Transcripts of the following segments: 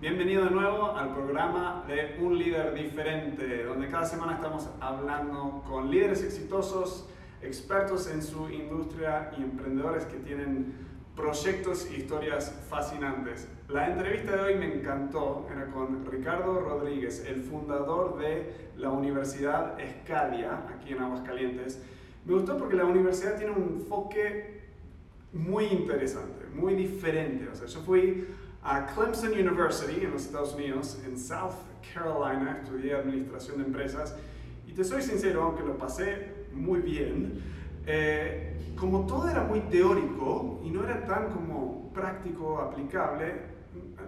Bienvenido de nuevo al programa de Un líder diferente, donde cada semana estamos hablando con líderes exitosos, expertos en su industria y emprendedores que tienen proyectos e historias fascinantes. La entrevista de hoy me encantó, era con Ricardo Rodríguez, el fundador de la Universidad Escadia, aquí en Aguascalientes. Me gustó porque la universidad tiene un enfoque muy interesante, muy diferente. O sea, yo fui a Clemson University en los Estados Unidos, en South Carolina, estudié administración de empresas y te soy sincero, aunque lo pasé muy bien, eh, como todo era muy teórico y no era tan como práctico, aplicable,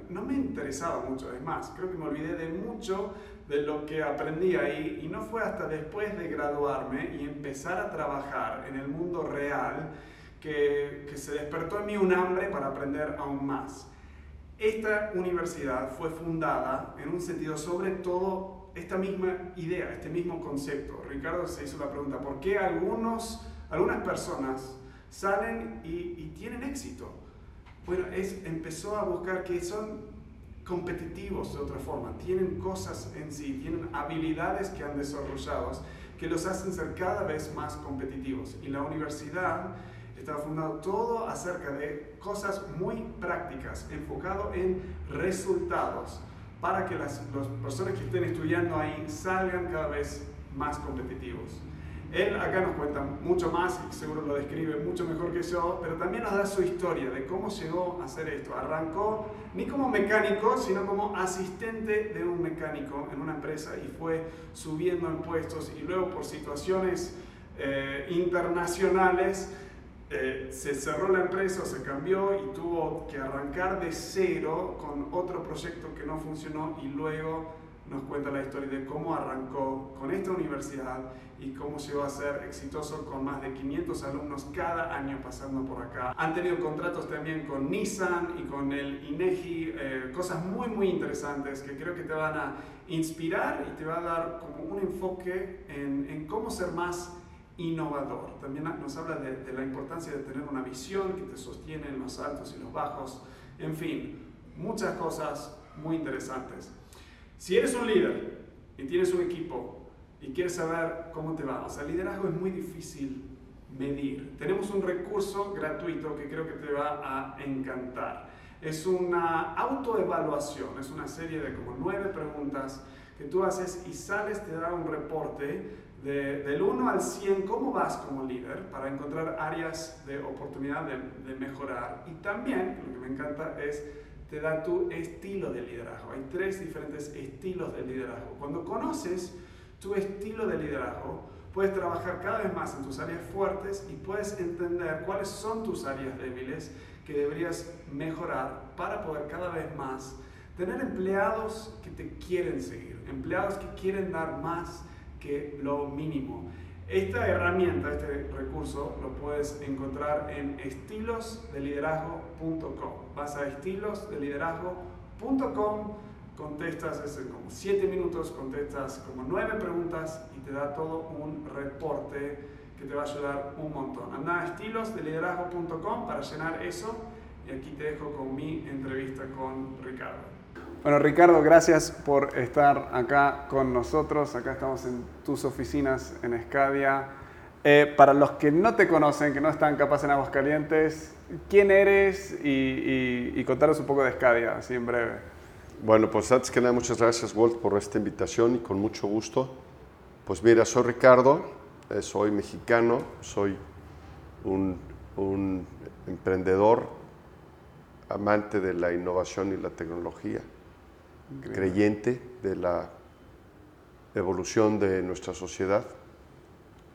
no me interesaba mucho. Es más, creo que me olvidé de mucho de lo que aprendí ahí y no fue hasta después de graduarme y empezar a trabajar en el mundo real que, que se despertó en mí un hambre para aprender aún más. Esta universidad fue fundada en un sentido sobre todo esta misma idea, este mismo concepto. Ricardo se hizo la pregunta, ¿por qué algunos, algunas personas salen y, tienen éxito? Bueno, es, empezó a buscar que son competitivos de otra forma, tienen cosas en sí, tienen habilidades que han desarrollado que los hacen ser cada vez más competitivos. Y la universidad estaba fundado todo acerca de cosas muy prácticas, enfocado en resultados, para que las, personas que estén estudiando ahí salgan cada vez más competitivos. Él acá nos cuenta mucho más seguro lo describe mucho mejor que yo, pero también nos da su historia de cómo llegó a hacer esto. Arrancó ni como mecánico, sino como asistente de un mecánico en una empresa y fue subiendo en puestos y luego por situaciones eh, internacionales eh, se cerró la empresa, se cambió y tuvo que arrancar de cero con otro proyecto que no funcionó y luego nos cuenta la historia de cómo arrancó con esta universidad y cómo llegó a ser exitoso con más de 500 alumnos cada año pasando por acá. Han tenido contratos también con Nissan y con el INEGI, eh, cosas muy muy interesantes que creo que te van a inspirar y te va a dar como un enfoque en, en cómo ser más innovador. También nos habla de, la importancia de tener una visión que te sostiene en los altos y los bajos. En fin, muchas cosas muy interesantes. Si eres un líder y tienes un equipo y quieres saber cómo te va, o sea, el liderazgo es muy difícil medir. Tenemos un recurso gratuito que creo que te va a encantar. Es una autoevaluación, es una serie de como nueve preguntas que tú haces y sales, te da un reporte del 1 al 100, cómo vas como líder para encontrar áreas de oportunidad de, mejorar. Y también, lo que me encanta es, te da tu estilo de liderazgo. Hay tres diferentes estilos de liderazgo. Cuando conoces tu estilo de liderazgo, puedes trabajar cada vez más en tus áreas fuertes y puedes entender cuáles son tus áreas débiles que deberías mejorar para poder cada vez más tener empleados que te quieren seguir, empleados que quieren dar más que lo mínimo. Esta herramienta, este recurso, lo puedes encontrar en estilosdeliderazgo.com. Vas a estilosdeliderazgo.com, contestas es como 7 minutos, contestas como 9 preguntas y te da todo un reporte que te va a ayudar un montón. Anda a estilosdeliderazgo.com para llenar eso y aquí te dejo con mi entrevista con Ricardo. Bueno, Ricardo, gracias por estar acá con nosotros. Acá estamos en tus oficinas en Escadia. Eh, para los que no te conocen, que no están capaz en Aguascalientes, ¿quién eres? Y, y, contaros un poco de Escadia, así en breve. Bueno, pues antes que nada, muchas gracias, Walt, por esta invitación y con mucho gusto. Pues mira, soy Ricardo, eh, soy mexicano, soy un, un emprendedor, amante de la innovación y la tecnología creyente de la evolución de nuestra sociedad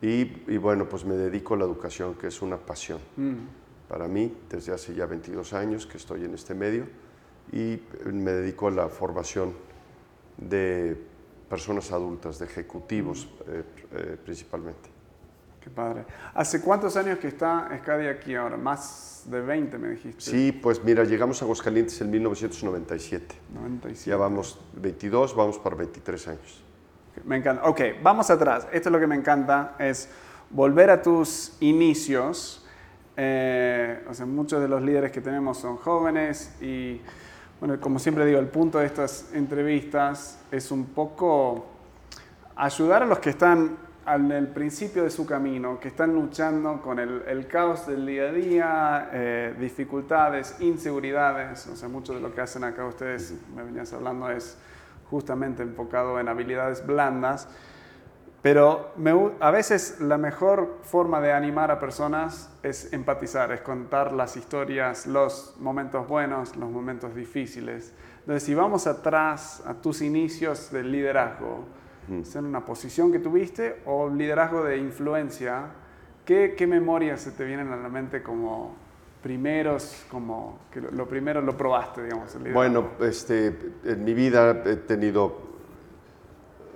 y, bueno, pues me dedico a la educación, que es una pasión mm. para mí desde hace ya 22 años que estoy en este medio y me dedico a la formación de personas adultas, de ejecutivos mm. eh, eh, principalmente. Qué padre. ¿Hace cuántos años que está Escadia aquí ahora? Más de 20 me dijiste. Sí, pues mira, llegamos a Aguascalientes en 1997. 97. Ya vamos 22, vamos para 23 años. Me encanta. Ok, vamos atrás. Esto es lo que me encanta, es volver a tus inicios. Eh, o sea, muchos de los líderes que tenemos son jóvenes y Bueno, como siempre digo, el punto de estas entrevistas es un poco ayudar a los que están en el principio de su camino, que están luchando con el, caos del día a día, eh, dificultades, inseguridades. O sea, mucho de lo que hacen acá ustedes, me venías hablando, es justamente enfocado en habilidades blandas. Pero a veces la mejor forma de animar a personas es empatizar, es contar las historias, los momentos buenos, los momentos difíciles. Entonces, si vamos atrás a tus inicios del liderazgo, en una posición que tuviste o liderazgo de influencia, ¿qué, ¿qué, memorias se te vienen a la mente como primeros, como que lo, primero lo probaste, digamos? bueno, este, en mi vida he tenido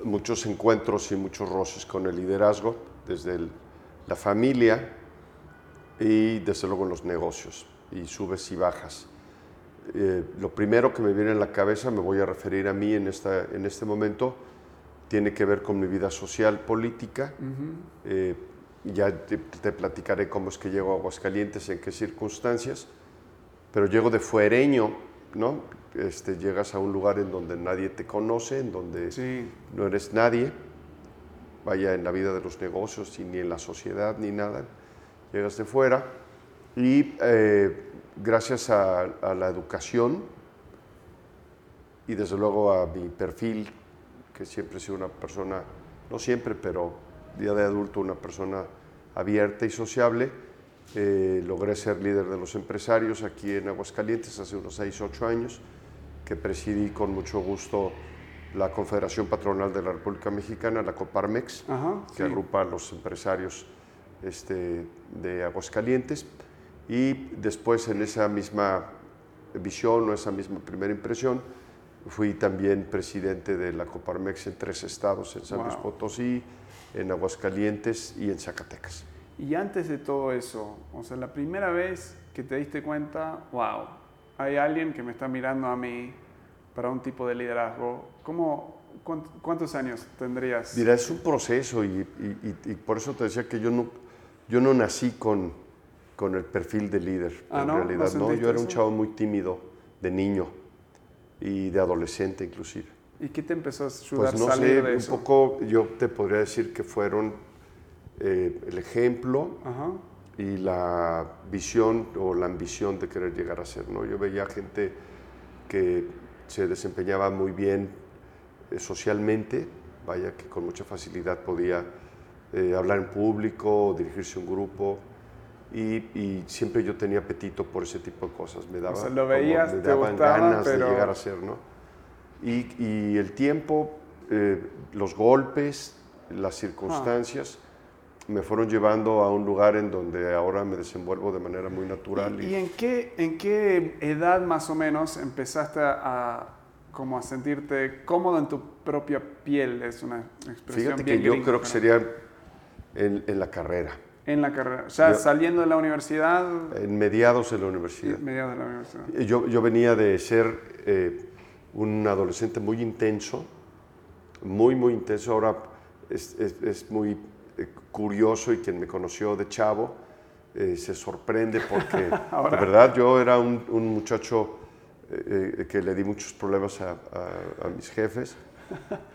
muchos encuentros y muchos roces con el liderazgo, desde la familia y desde luego en los negocios, y subes y bajas. Eh, lo primero que me viene en la cabeza, me voy a referir a mí en, esta, en este momento, tiene que ver con mi vida social, política. Eh, ya te, platicaré cómo es que llego a Aguascalientes, en qué circunstancias, pero llego de fuereño, ¿no? Este, llegas a un lugar en donde nadie te conoce, en donde no eres nadie, vaya en la vida de los negocios y ni en la sociedad ni nada, llegas de fuera y eh, gracias a, a la educación y desde luego a mi perfil que siempre he sido una persona, no siempre, pero día de adulto, una persona abierta y sociable. Eh, logré ser líder de los empresarios aquí en Aguascalientes hace unos 6, 8 años, que presidí con mucho gusto la Confederación Patronal de la República Mexicana, la Coparmex, que agrupa a los empresarios este, de Aguascalientes. Y después en esa misma visión o esa misma primera impresión, Fui también presidente de la Coparmex en tres estados, en San Luis Potosí, en Aguascalientes y en Zacatecas. Y antes de todo eso, o sea, la primera vez que te diste cuenta, wow, hay alguien que me está mirando a mí para un tipo de liderazgo, ¿cómo, ¿cuántos años tendrías? Mira, es un proceso y, por eso te decía que yo no, yo no nací con, con el perfil de líder, ah, en ¿no? realidad, ¿no? Yo era un chavo muy tímido de niño y de adolescente inclusive. ¿Y qué te empezó a ayudar pues no sé, de un poco yo te podría decir que fueron eh, el ejemplo y la visión o la ambición de querer llegar a ser. ¿no? Yo veía gente que se desempeñaba muy bien eh, socialmente, vaya que con mucha facilidad podía eh, hablar en público, dirigirse a un grupo, y, siempre yo tenía apetito por ese tipo de cosas. Me, daba, lo veías, me daban ganas de llegar a ser, ¿no? Y, el tiempo, eh, los golpes, las circunstancias me fueron llevando a un lugar en donde ahora me desenvuelvo de manera muy natural. ¿Y, en, qué, en qué edad más o menos empezaste a, como a sentirte cómodo en tu propia piel? Es una expresión Fíjate que yo creo que sería en, en la carrera. En la carrera, o sea, saliendo de la universidad. En mediados de la universidad. Mediados de la universidad. Yo, yo venía de ser eh, un adolescente muy intenso, muy, muy intenso. Ahora es, es, muy eh, curioso y quien me conoció de chavo eh, se sorprende porque de verdad yo era un, un muchacho que le di muchos problemas a, a, a mis jefes.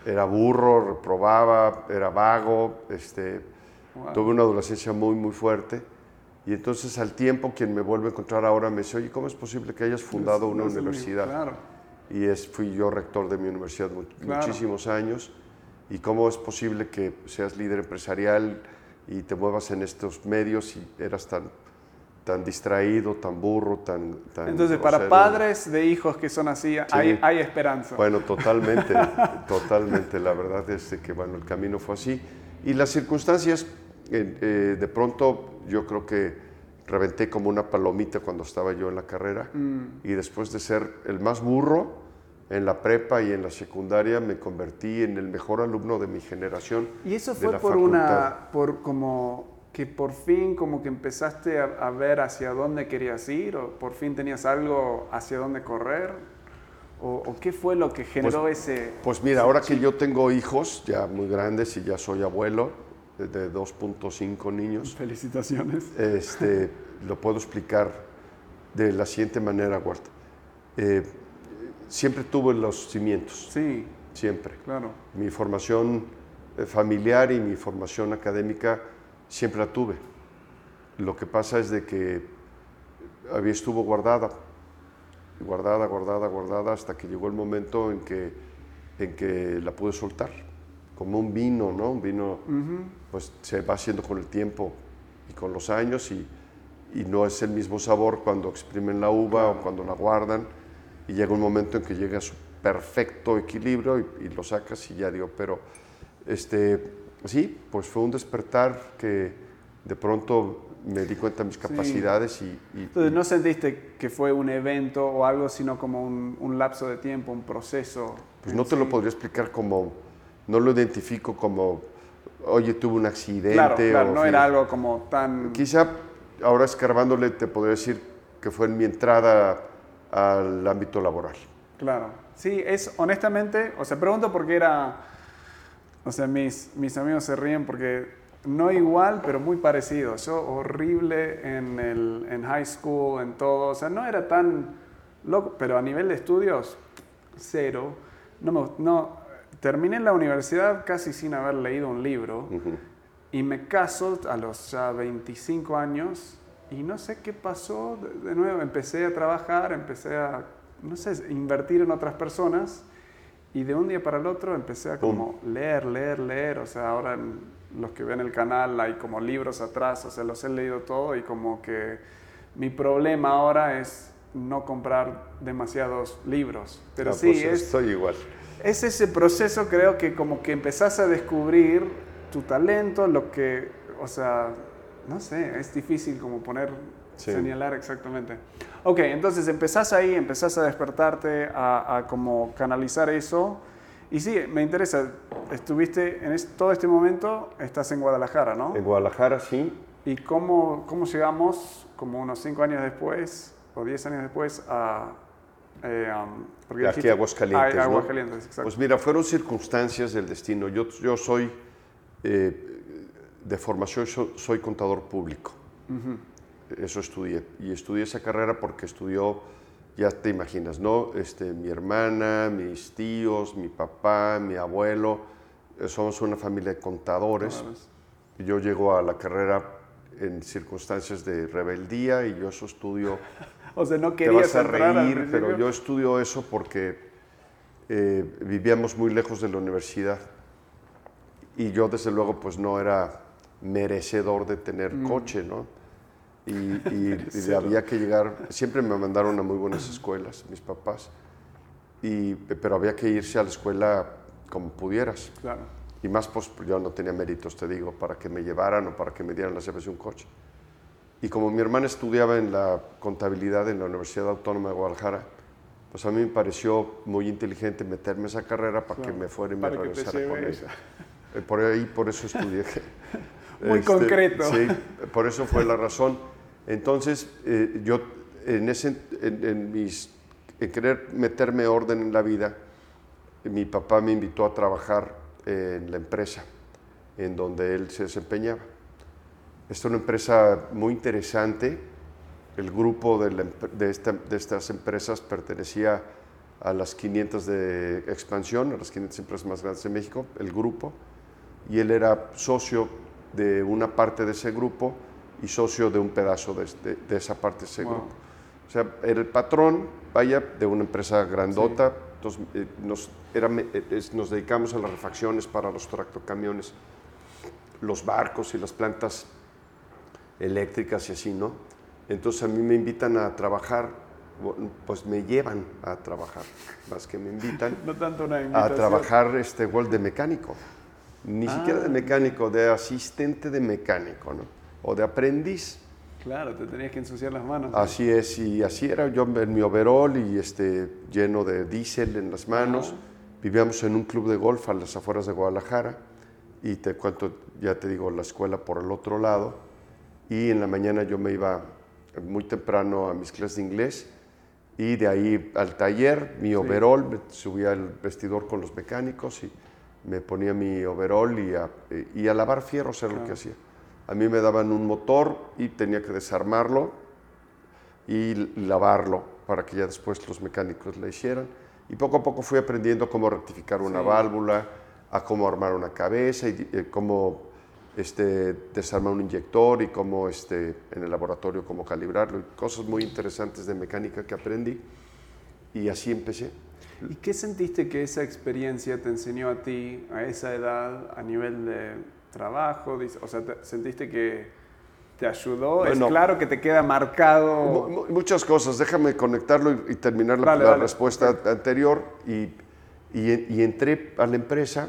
Era burro, reprobaba, era vago, este, Tuve una adolescencia muy, muy fuerte. Y entonces al tiempo quien me vuelve a encontrar ahora me dice, oye, ¿cómo es posible que hayas fundado una universidad? Claro. Y es, fui yo rector de mi universidad muchísimos años. ¿Y cómo es posible que seas líder empresarial y te muevas en estos medios y eras tan, tan distraído, tan burro, tan... tan Entonces, para padres de hijos que son así, hay, hay, esperanza. Bueno, totalmente, totalmente. La verdad es que, bueno, el camino fue así. Y las circunstancias eh, de pronto yo creo que reventé como una palomita cuando estaba yo en la carrera mm. y después de ser el más burro en la prepa y en la secundaria me convertí en el mejor alumno de mi generación. Y eso fue por una, por como que por fin como que empezaste a, ver hacia dónde querías ir o por fin tenías algo hacia dónde correr. ¿O, qué fue lo que generó pues, ese...? Pues mira, ahora que yo tengo hijos ya muy grandes y ya soy abuelo, de 2.5 niños. Felicitaciones. Este, lo puedo explicar de la siguiente manera, Huerta. Eh, siempre tuve los cimientos, Sí, siempre. claro. Mi formación eh, familiar y mi formación académica siempre la tuve. Lo que pasa es de que había estuvo guardada, guardada, guardada, guardada, hasta que llegó el momento en que, en que la pude soltar. Como un vino, ¿no? Un vino, pues se va haciendo con el tiempo y con los años y, y no es el mismo sabor cuando exprimen la uva o cuando la guardan y llega un momento en que llega a su perfecto equilibrio y, y lo sacas y ya dio, pero este, sí, pues fue un despertar que de pronto me di cuenta de mis capacidades y, y- Entonces, ¿no sentiste que fue un evento o algo, sino como un, un lapso de tiempo, un proceso? pues no te lo sí? podría explicar como, no lo identifico como, oye, tuve un accidente. Claro, claro, o no era algo como tan... Quizá ahora escarbándole te podría decir que fue en mi entrada al ámbito laboral. Claro. Sí, es honestamente, o sea, pregunto porque era, o sea, mis, mis amigos se ríen porque no igual, pero muy parecido. Yo horrible en, el, en high school, en todo, o sea, no era tan loco, pero a nivel de estudios, cero. No, me- no, terminé la universidad casi sin haber leído un libro y me caso a los ya 25 años y no sé qué pasó. De, nuevo, empecé a trabajar, empecé a, no sé, invertir en otras personas y de un día para el otro empecé a como leer, leer, leer. O sea, ahora los que ven el canal hay como libros atrás, o sea, los he leído todo y como que mi problema ahora es no comprar demasiados libros. Pero Ah, sí, pues es, estoy igual. Es ese proceso, creo que como que empezás a descubrir tu talento, lo que, o sea, no sé, es difícil como poner, Sí. señalar exactamente. Ok, entonces empezás ahí, empezás a despertarte, a, a como canalizar eso. Y sí, me interesa, estuviste en es- todo este momento, estás en Guadalajara, ¿no? En Guadalajara sí, ¿Y cómo, cómo llegamos, como unos cinco años después, o diez años después, a... eh, um, aquí dijiste- Aguascalientes, a- a ¿no? Aguascalientes, exacto. Pues mira, fueron circunstancias del destino. Yo, yo soy, eh, de formación, so- soy contador público. Eso estudié. Y estudié esa carrera porque estudió, ya te imaginas, ¿no? Este, mi hermana, mis tíos, mi papá, mi abuelo. eh, somos una familia de contadores. Contadores. Yo llego a la carrera en circunstancias de rebeldía y yo eso estudio O sea, no te querías vas a reír, pero yo estudio eso porque eh, vivíamos muy lejos de la universidad y yo desde luego pues no era merecedor de tener Mm. coche, ¿no? Y, y- y había que llegar, siempre me mandaron a muy buenas escuelas, mis papás, y, pero había que irse a la escuela como pudieras. Claro. Y más, pues yo no tenía méritos, te digo, para que me llevaran o para que me dieran las llaves de un coche. Y como mi hermana estudiaba en la contabilidad en la Universidad Autónoma de Guadalajara, pues a mí me pareció muy inteligente meterme esa carrera para que me fuera y me regresara con ella. Eh, Por ahí, por eso estudié. Este, Muy concreto. Sí, por eso fue la razón. Entonces, eh, yo en, ese, en, en mis, en querer meterme orden en la vida, mi papá me invitó a trabajar en la empresa en donde él se desempeñaba. Esta es una empresa muy interesante. El grupo de, la de, esta- de estas empresas pertenecía a las 500 de expansión, a las 500 empresas más grandes de México, el grupo, y él era socio de una parte de ese grupo y socio de un pedazo de, este- de esa parte de ese Wow. grupo. O sea, era el patrón, vaya, de una empresa grandota. Entonces, eh, nos, era eh, nos dedicamos a las refacciones para los tractocamiones, los barcos y las plantas eléctricas y así, ¿no? Entonces a mí me invitan a trabajar, pues me llevan a trabajar, más que me invitan No tanto una a trabajar este igual de mecánico. Ni siquiera Ah. de mecánico, de asistente de mecánico, ¿no? O de aprendiz. Claro, te tenías que ensuciar las manos. Así es, y así era yo en mi overall y este, lleno de diésel en las manos. Vivíamos en un club de golf a las afueras de Guadalajara y te cuento, ya te digo, la escuela por el otro lado. Y en la mañana yo me iba muy temprano a mis clases de inglés y de ahí al taller, mi overall, me subía al vestidor con los mecánicos y me ponía mi overall y a, y a lavar fierros era lo que hacía. A mí me daban un motor y tenía que desarmarlo y lavarlo para que ya después los mecánicos la hicieran. Y poco a poco fui aprendiendo cómo rectificar una válvula, a cómo armar una cabeza y eh, cómo este, desarmar un inyector y cómo este, en el laboratorio cómo calibrarlo. Cosas muy interesantes de mecánica que aprendí y así empecé. ¿Y qué sentiste que esa experiencia te enseñó a ti a esa edad a nivel de trabajo? O sea, ¿sentiste que te ayudó? es claro que te queda marcado. Muchas cosas. Déjame conectarlo y, terminar la, respuesta anterior. Y, y, entré a la empresa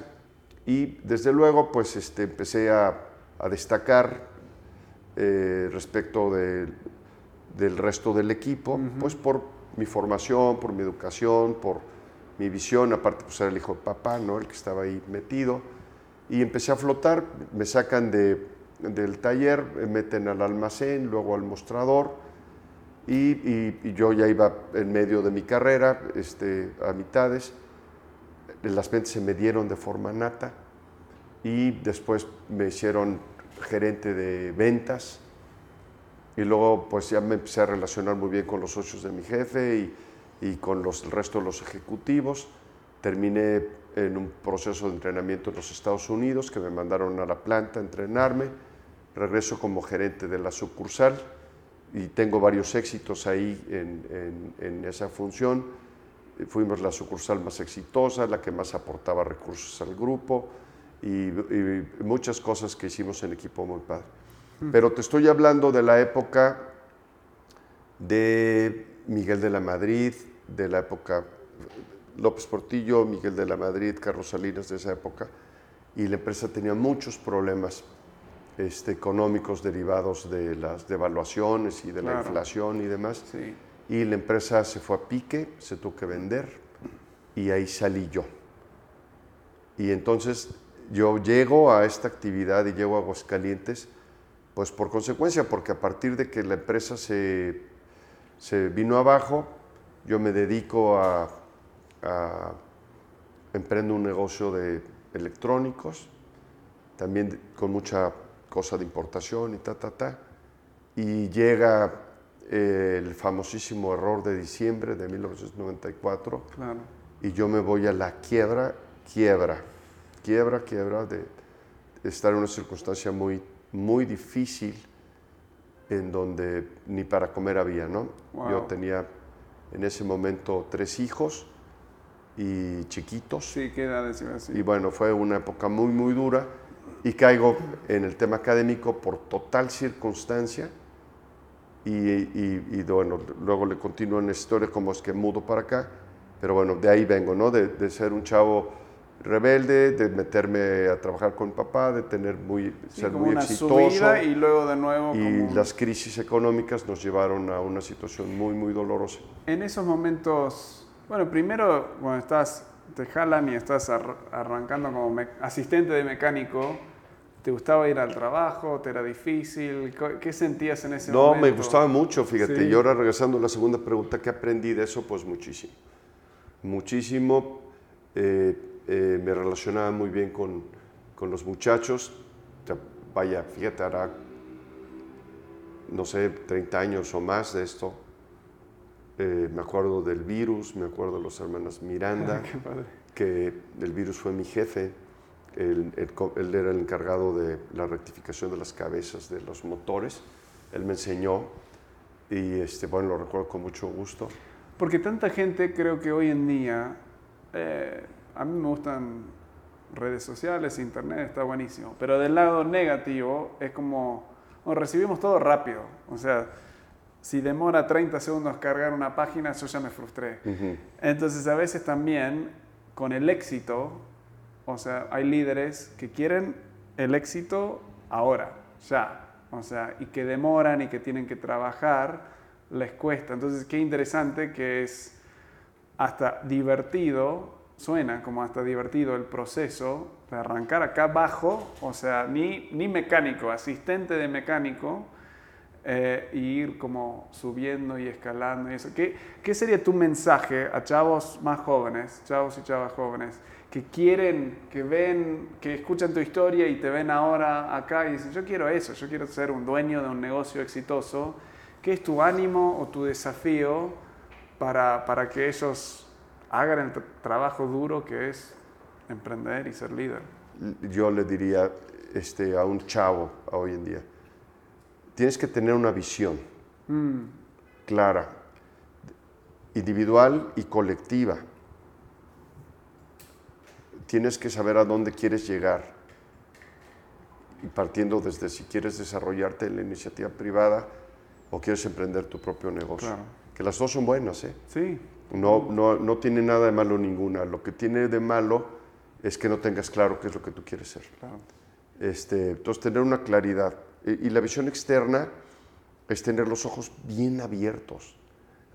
y desde luego pues este, empecé a, a destacar eh, respecto de, del resto del equipo, pues por mi formación, por mi educación, por mi visión, aparte pues era el hijo de papá, ¿no? El que estaba ahí metido. Y empecé a flotar, me sacan de, del taller, me meten al almacén, luego al mostrador, y, yo ya iba en medio de mi carrera, este, a mitades. Las ventas se me dieron de forma nata y después me hicieron gerente de ventas y luego pues ya me empecé a relacionar muy bien con los socios de mi jefe y y con los, el resto de los ejecutivos. Terminé en un proceso de entrenamiento en los Estados Unidos, que me mandaron a la planta a entrenarme. Regreso como gerente de la sucursal y tengo varios éxitos ahí en, en, esa función. Fuimos la sucursal más exitosa, la que más aportaba recursos al grupo y, y muchas cosas que hicimos en equipo muy padre. Mm. Pero te estoy hablando de la época de Miguel de la Madrid, de la época López Portillo, Miguel de la Madrid, Carlos Salinas de esa época, y la empresa tenía muchos problemas este, económicos derivados de las devaluaciones y de la inflación y demás. Y la empresa se fue a pique, se tuvo que vender y ahí salí yo. Y entonces yo llego a esta actividad y llego a Aguascalientes, pues por consecuencia, porque a partir de que la empresa se, se vino abajo, yo me dedico a, emprendo un negocio de electrónicos, también con mucha cosa de importación y ta, ta, ta. Y llega eh, el famosísimo error de diciembre de 1994 y yo me voy a la quiebra, quiebra, quiebra, quiebra de, estar en una circunstancia muy, muy difícil en donde ni para comer había, ¿no? Yo tenía en ese momento tres hijos y chiquitos. Sí, ¿qué edad así? Y bueno, fue una época muy, muy dura y caigo en el tema académico por total circunstancia y, y, bueno, luego le continúo en la historia como es que mudo para acá, pero bueno, de ahí vengo, ¿no? De, de ser un chavo rebelde, de meterme a trabajar con papá, de tener muy, ser muy una exitoso. y luego de nuevo. Y las crisis económicas nos llevaron a una situación muy, muy dolorosa. En esos momentos, bueno, primero cuando estás, te jalan y estás arrancando como asistente de mecánico, ¿te gustaba ir al trabajo? ¿Te era difícil? ¿Qué sentías en ese momento? No, me gustaba mucho, fíjate. Y ahora regresando a la segunda pregunta, ¿qué aprendí de eso? Pues muchísimo. Muchísimo. Eh, eh, me relacionaba muy bien con, con los muchachos. Vaya, fíjate, hará, no sé, 30 años o más de esto. Eh, me acuerdo del virus, me acuerdo de los hermanos Miranda, que el virus fue mi jefe. Él, él, era el encargado de la rectificación de las cabezas de los motores. Él me enseñó y este, bueno, lo recuerdo con mucho gusto. Porque tanta gente creo que hoy en día eh, a mí me gustan redes sociales, internet, está buenísimo. Pero del lado negativo es como, recibimos todo rápido. O sea, si demora 30 segundos cargar una página, yo ya me frustré. Entonces a veces también con el éxito, o sea, hay líderes que quieren el éxito ahora, ya. O sea, y que demoran y que tienen que trabajar, les cuesta. Entonces, qué interesante que es hasta divertido suena como hasta divertido el proceso de arrancar acá abajo, o sea, ni, ni mecánico, asistente de mecánico, eh, y ir como subiendo y escalando y eso. ¿Qué, ¿Qué sería tu mensaje a chavos más jóvenes, chavos y chavas jóvenes, que quieren, que ven, que escuchan tu historia y te ven ahora acá y dicen, yo quiero eso, yo quiero ser un dueño de un negocio exitoso? ¿Qué es tu ánimo o tu desafío para, para que ellos hagan el trabajo duro que es emprender y ser líder. Yo le diría este, a un chavo hoy en día, tienes que tener una visión mm. clara, individual y colectiva. Tienes que saber a dónde quieres llegar. Y partiendo desde si quieres desarrollarte en la iniciativa privada o quieres emprender tu propio negocio. Que las dos son buenas, ¿eh? Sí. No, no, no tiene nada de malo ninguna. Lo que tiene de malo es que no tengas claro qué es lo que tú quieres ser. Este, entonces, tener una claridad. Y, y la visión externa es tener los ojos bien abiertos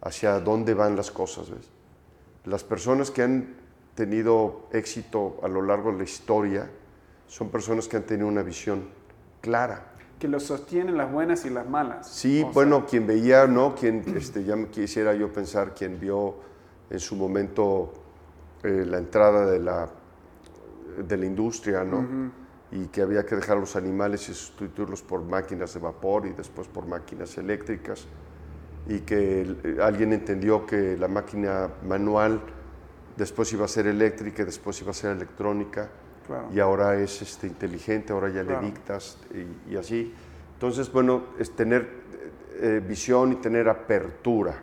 hacia dónde van las cosas. ¿ves? Las personas que han tenido éxito a lo largo de la historia son personas que han tenido una visión clara. Que lo sostienen las buenas y las malas. Sí, bueno, quien veía, ¿no? Quien, este, ya quisiera yo pensar, quien vio en su momento eh, la entrada de la, de la industria, ¿no? Y que había que dejar los animales y sustituirlos por máquinas de vapor y después por máquinas eléctricas y que alguien entendió que la máquina manual después iba a ser eléctrica, después iba a ser electrónica y ahora es este, inteligente, ahora ya le dictas y, así. Entonces, bueno, es tener eh, visión y tener apertura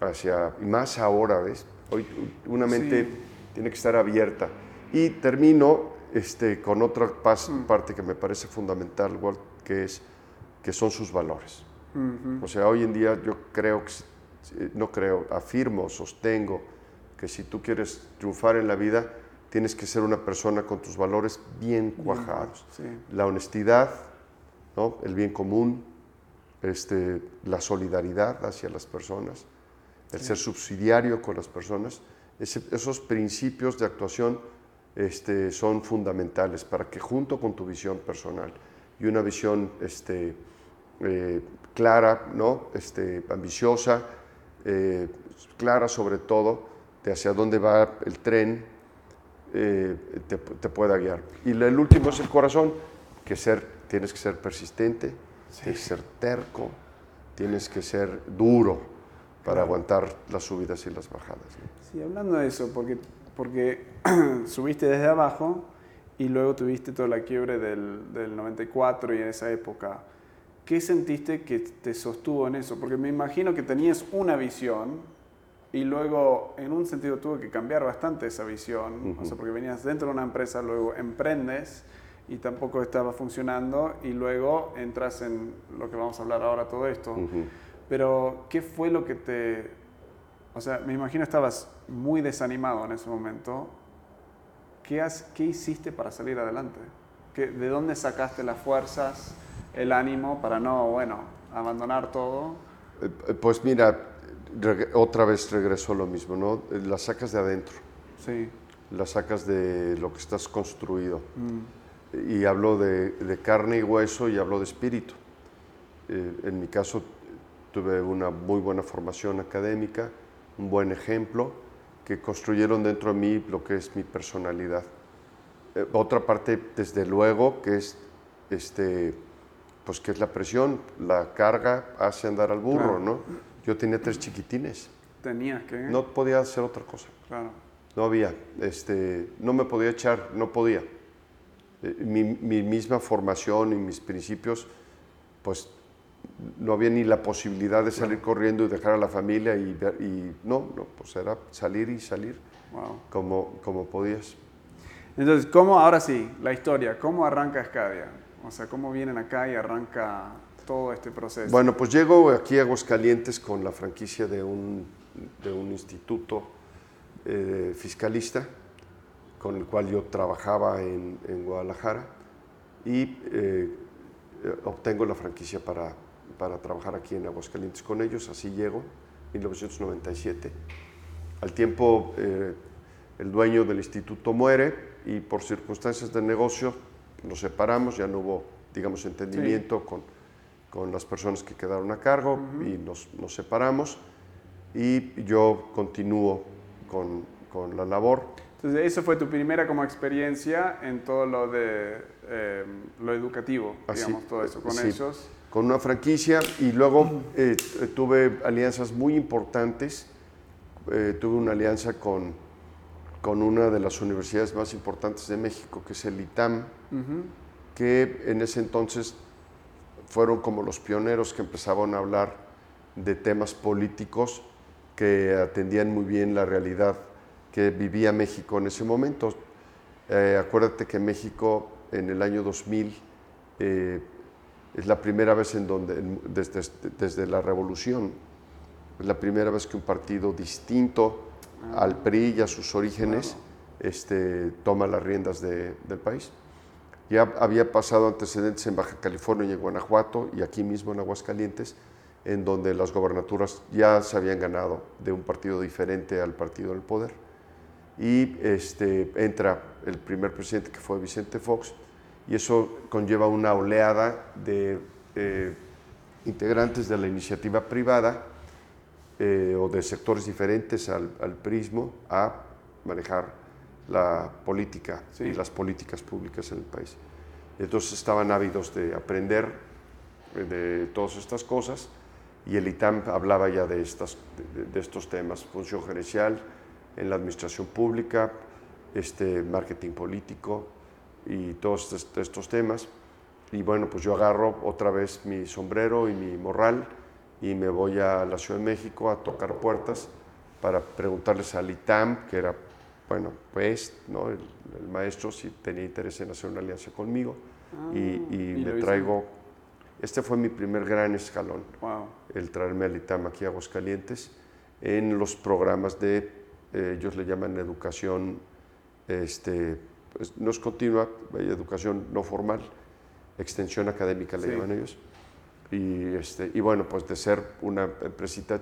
hacia, y más ahora, ¿ves? Hoy una mente tiene que estar abierta. Y termino este, con otra mm. parte que me parece fundamental, que es que son sus valores. O sea, hoy en día yo creo que, no creo, afirmo, sostengo que si tú quieres triunfar en la vida, tienes que ser una persona con tus valores bien cuajados. La honestidad, ¿no? el bien común, este, la solidaridad hacia las personas, el ser subsidiario con las personas. esos principios de actuación este, son fundamentales para que junto con tu visión personal y una visión este, eh, clara, ¿no? este, ambiciosa, eh, clara sobre todo de hacia dónde va el tren, eh, te, pueda guiar. Y el último es el corazón, que ser, tienes que ser persistente, tienes que ser terco, tienes que ser duro para aguantar las subidas y las bajadas. Sí, hablando de eso, porque, porque subiste desde abajo y luego tuviste toda la quiebre del, del 94 y en esa época ¿qué sentiste que te sostuvo en eso? Porque me imagino que tenías una visión y luego en un sentido tuve que cambiar bastante esa visión, o sea, porque venías dentro de una empresa, luego emprendes y tampoco estaba funcionando y luego entras en lo que vamos a hablar ahora, todo esto. Pero, ¿qué fue lo que te... O sea, me imagino estabas muy desanimado en ese momento. ¿Qué, has, qué hiciste para salir adelante? ¿Qué, ¿De dónde sacaste las fuerzas? el ánimo para no, bueno, abandonar todo? Eh, pues mira, otra vez regreso a lo mismo, ¿no? La sacas de adentro. Sí. La sacas de lo que estás construido. Mm. Y hablo de, carne y hueso y hablo de espíritu. Eh, en mi caso tuve una muy buena formación académica, un buen ejemplo, que construyeron dentro de mí lo que es mi personalidad. Eh, otra parte, desde luego, que es este, pues que es la presión, la carga hace andar al burro, ¿no? Yo tenía tres chiquitines. ¿Tenías que? No podía hacer otra cosa. Claro. No había, este, no me podía echar, no podía. Eh, mi, misma formación y mis principios, pues no había ni la posibilidad de salir corriendo y dejar a la familia y, y no, no, pues era salir y salir como, como podías. Entonces, ¿cómo, ahora sí, la historia, cómo arranca Escadia? O sea, ¿cómo vienen acá y arranca todo este proceso? Bueno, pues llego aquí a Aguascalientes con la franquicia de un, de un instituto eh, fiscalista con el cual yo trabajaba en, en Guadalajara y eh, obtengo la franquicia para, para trabajar aquí en Aguascalientes con ellos. Así llego, 1997. Al tiempo, eh, el dueño del instituto muere y por circunstancias de negocio nos separamos, ya no hubo, digamos, entendimiento con, con, las personas que quedaron a cargo y nos, nos, separamos y yo continúo con, con, la labor. Entonces, eso fue tu primera como experiencia en todo lo de eh, lo educativo, digamos, todo eso, con ellos. Con una franquicia y luego eh, tuve alianzas muy importantes. Eh, tuve una alianza con, con una de las universidades más importantes de México, que es el ITAM, que en ese entonces fueron como los pioneros que empezaban a hablar de temas políticos que atendían muy bien la realidad que vivía México en ese momento. Eh, acuérdate que México en el año 2000 eh, es la primera vez en donde, desde, desde, la revolución, es la primera vez que un partido distinto al PRI y a sus orígenes este, toma las riendas del país. Ya había pasado antecedentes en Baja California y en Guanajuato y aquí mismo en Aguascalientes, en donde las gobernaturas ya se habían ganado de un partido diferente al partido del poder. Y este, entra el primer presidente que fue Vicente Fox y eso conlleva una oleada de eh, integrantes de la iniciativa privada eh, o de sectores diferentes al, al prismo a manejar la política y las políticas públicas en el país. Entonces estaban ávidos de aprender eh, de todas estas cosas y el ITAM hablaba ya de, estas, de, estos temas, función gerencial en la administración pública, este, marketing político y todos estos temas. Y bueno, pues yo agarro otra vez mi sombrero y mi morral y me voy a la Ciudad de México a tocar puertas para preguntarles al ITAM, que era bueno, pues, ¿no? el, maestro sí tenía interés en hacer una alianza conmigo y, ah, me traigo, este fue mi primer gran escalón, el traerme al ITAM aquí a Aguascalientes en los programas de, eh, ellos le llaman educación, este, pues, no es continua, educación no formal, extensión académica le llaman ellos. Y, este, y bueno, pues de ser una empresita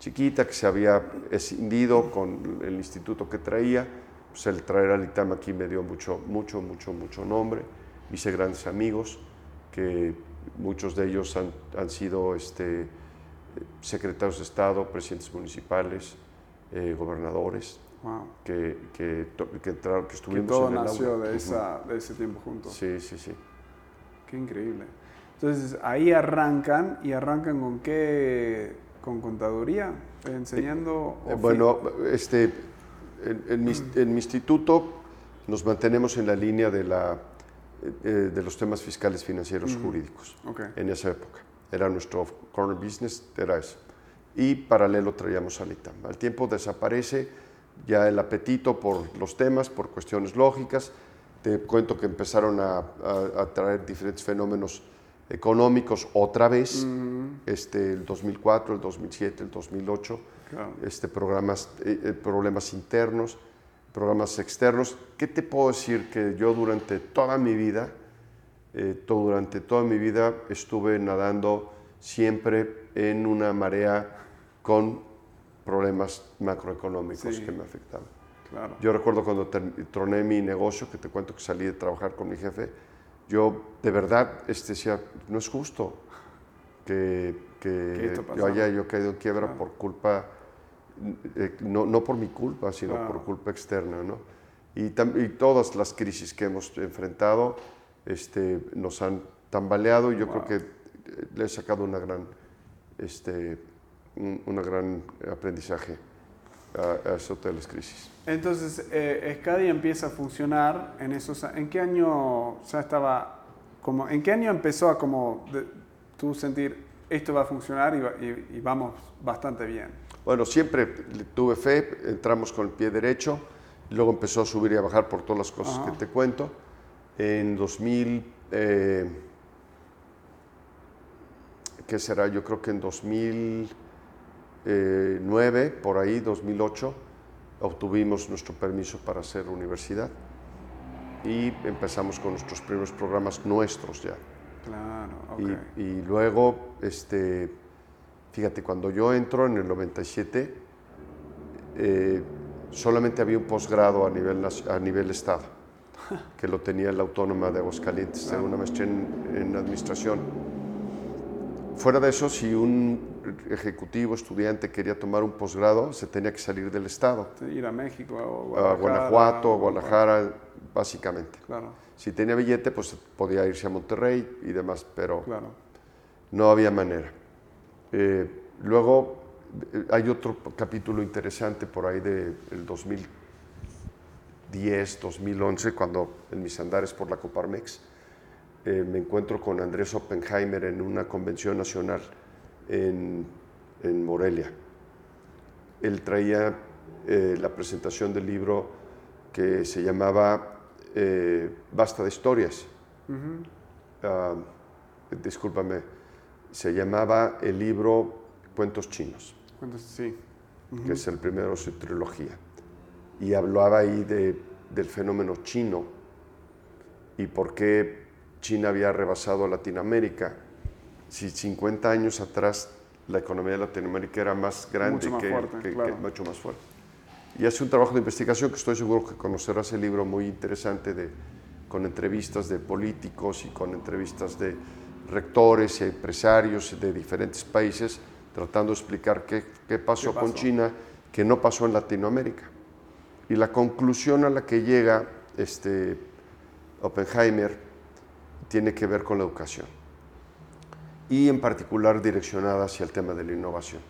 chiquita que se había escindido con el instituto que traía, pues el traer al ITAM aquí me dio mucho, mucho, mucho, mucho nombre. Hice grandes amigos, que muchos de ellos han, han sido este, secretarios de Estado, presidentes municipales, eh, gobernadores, que, que, que, que, estuvimos que todo nació de, esa, de ese tiempo juntos. Sí, sí, sí. Qué increíble. Entonces ahí arrancan y arrancan con qué con contaduría, enseñando. Eh, bueno, este, en, mi, instituto nos mantenemos en la línea de, la, eh, de los temas fiscales, financieros, jurídicos. En esa época. Era nuestro corner business, era eso. Y paralelo traíamos al ITAM. Al tiempo desaparece ya el apetito por los temas, por cuestiones lógicas. Te cuento que empezaron a, a traer diferentes fenómenos económicos otra vez, este, el 2004, el 2007, el 2008, este, programas, eh, eh, problemas internos, programas externos. ¿Qué te puedo decir? Que yo durante toda mi vida, eh, todo, durante toda mi vida estuve nadando siempre en una marea con problemas macroeconómicos que me afectaban. Yo recuerdo cuando troné mi negocio, que te cuento que salí de trabajar con mi jefe, yo de verdad este, decía, no es justo que, que yo haya yo caído en quiebra por culpa, eh, no, no, por mi culpa, sino por culpa externa. ¿no? Y, y, todas las crisis que hemos enfrentado este, nos han tambaleado y yo creo que le he sacado una gran, este, un, una gran aprendizaje a, a eso de las crisis. Entonces, eh, empieza a funcionar en esos... ¿En qué año ya estaba como... ¿En qué año empezó a como tú sentir esto va a funcionar y, vamos bastante bien? Bueno, siempre tuve fe, entramos con el pie derecho, luego empezó a subir y a bajar por todas las cosas que te cuento. En 2000, eh, ¿qué será? Yo creo que en 2009, por ahí, 2008, obtuvimos nuestro permiso para hacer universidad y empezamos con nuestros primeros programas nuestros ya. Claro, y, luego, este, fíjate, cuando yo entro en el 97, eh, solamente había un posgrado a nivel, a nivel Estado, que lo tenía la Autónoma de Aguascalientes, una maestría en, en administración. Fuera de eso, si un ejecutivo, estudiante quería tomar un posgrado, se tenía que salir del estado. Ir a México, a Guanajuato, a Guadalajara, básicamente. Claro. Si tenía billete, pues podía irse a Monterrey y demás, pero no había manera. Eh, luego eh, hay otro capítulo interesante por ahí del 2010, 2011, cuando en mis andares por la Coparmex eh, me encuentro con Andrés Oppenheimer en una convención nacional en, en Morelia. Él traía eh, la presentación del libro que se llamaba Basta de Historias. Ah, discúlpame, se llamaba el libro Cuentos Chinos. Cuentos, sí. Que es el primero de su trilogía. Y hablaba ahí de, del fenómeno chino y por qué China había rebasado a Latinoamérica. Si 50 años atrás la economía de Latinoamérica era más grande mucho más que, fuerte, que- claro. que- mucho más fuerte. Y hace un trabajo de investigación que estoy seguro que conocerás el libro muy interesante de, con entrevistas de políticos y con entrevistas de rectores y empresarios de diferentes países tratando de explicar qué, qué pasó, ¿Qué con pasó? China que no pasó en Latinoamérica. Y la conclusión a la que llega este, Oppenheimer tiene que ver con la educación y en particular direccionada hacia el tema de la innovación.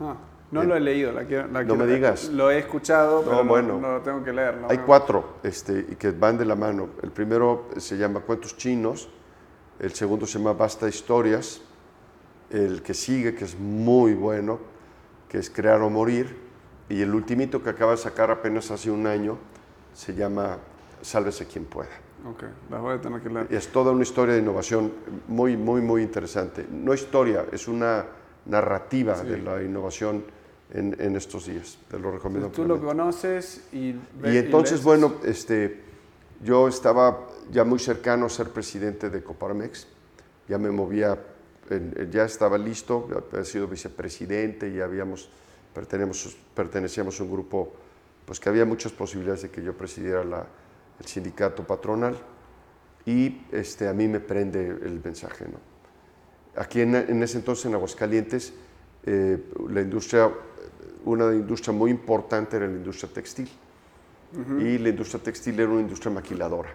Ah, no lo he leído, la quiero, la No quiero- me digas. Lo he escuchado, pero no, bueno. no lo tengo que leer. no Hay me- cuatro este, y que van de la mano. El primero se llama Cuentos Chinos, el segundo se llama Basta Historias, el que sigue, que es muy bueno, que es Crear o Morir, y el ultimito que acaba de sacar apenas hace un año se llama Sálvese quien pueda. Ok, las voy a tener que leer. Es toda una historia de innovación muy, muy, muy interesante. No historia, es una narrativa de la innovación en, en estos días. Te lo recomiendo. Tú lo conoces y ves- Y entonces, lees bueno, este, yo estaba ya muy cercano a ser presidente de Coparmex, ya me movía, ya estaba listo, ya había sido vicepresidente y habíamos, pertenecemos- pertenecíamos a un grupo, pues que había muchas posibilidades de que yo presidiera la- el sindicato patronal y este, a mí me prende el mensaje, ¿no? Aquí en, en ese entonces en Aguascalientes, eh, la industria, una industria muy importante era la industria textil. Y la industria textil era una industria maquiladora.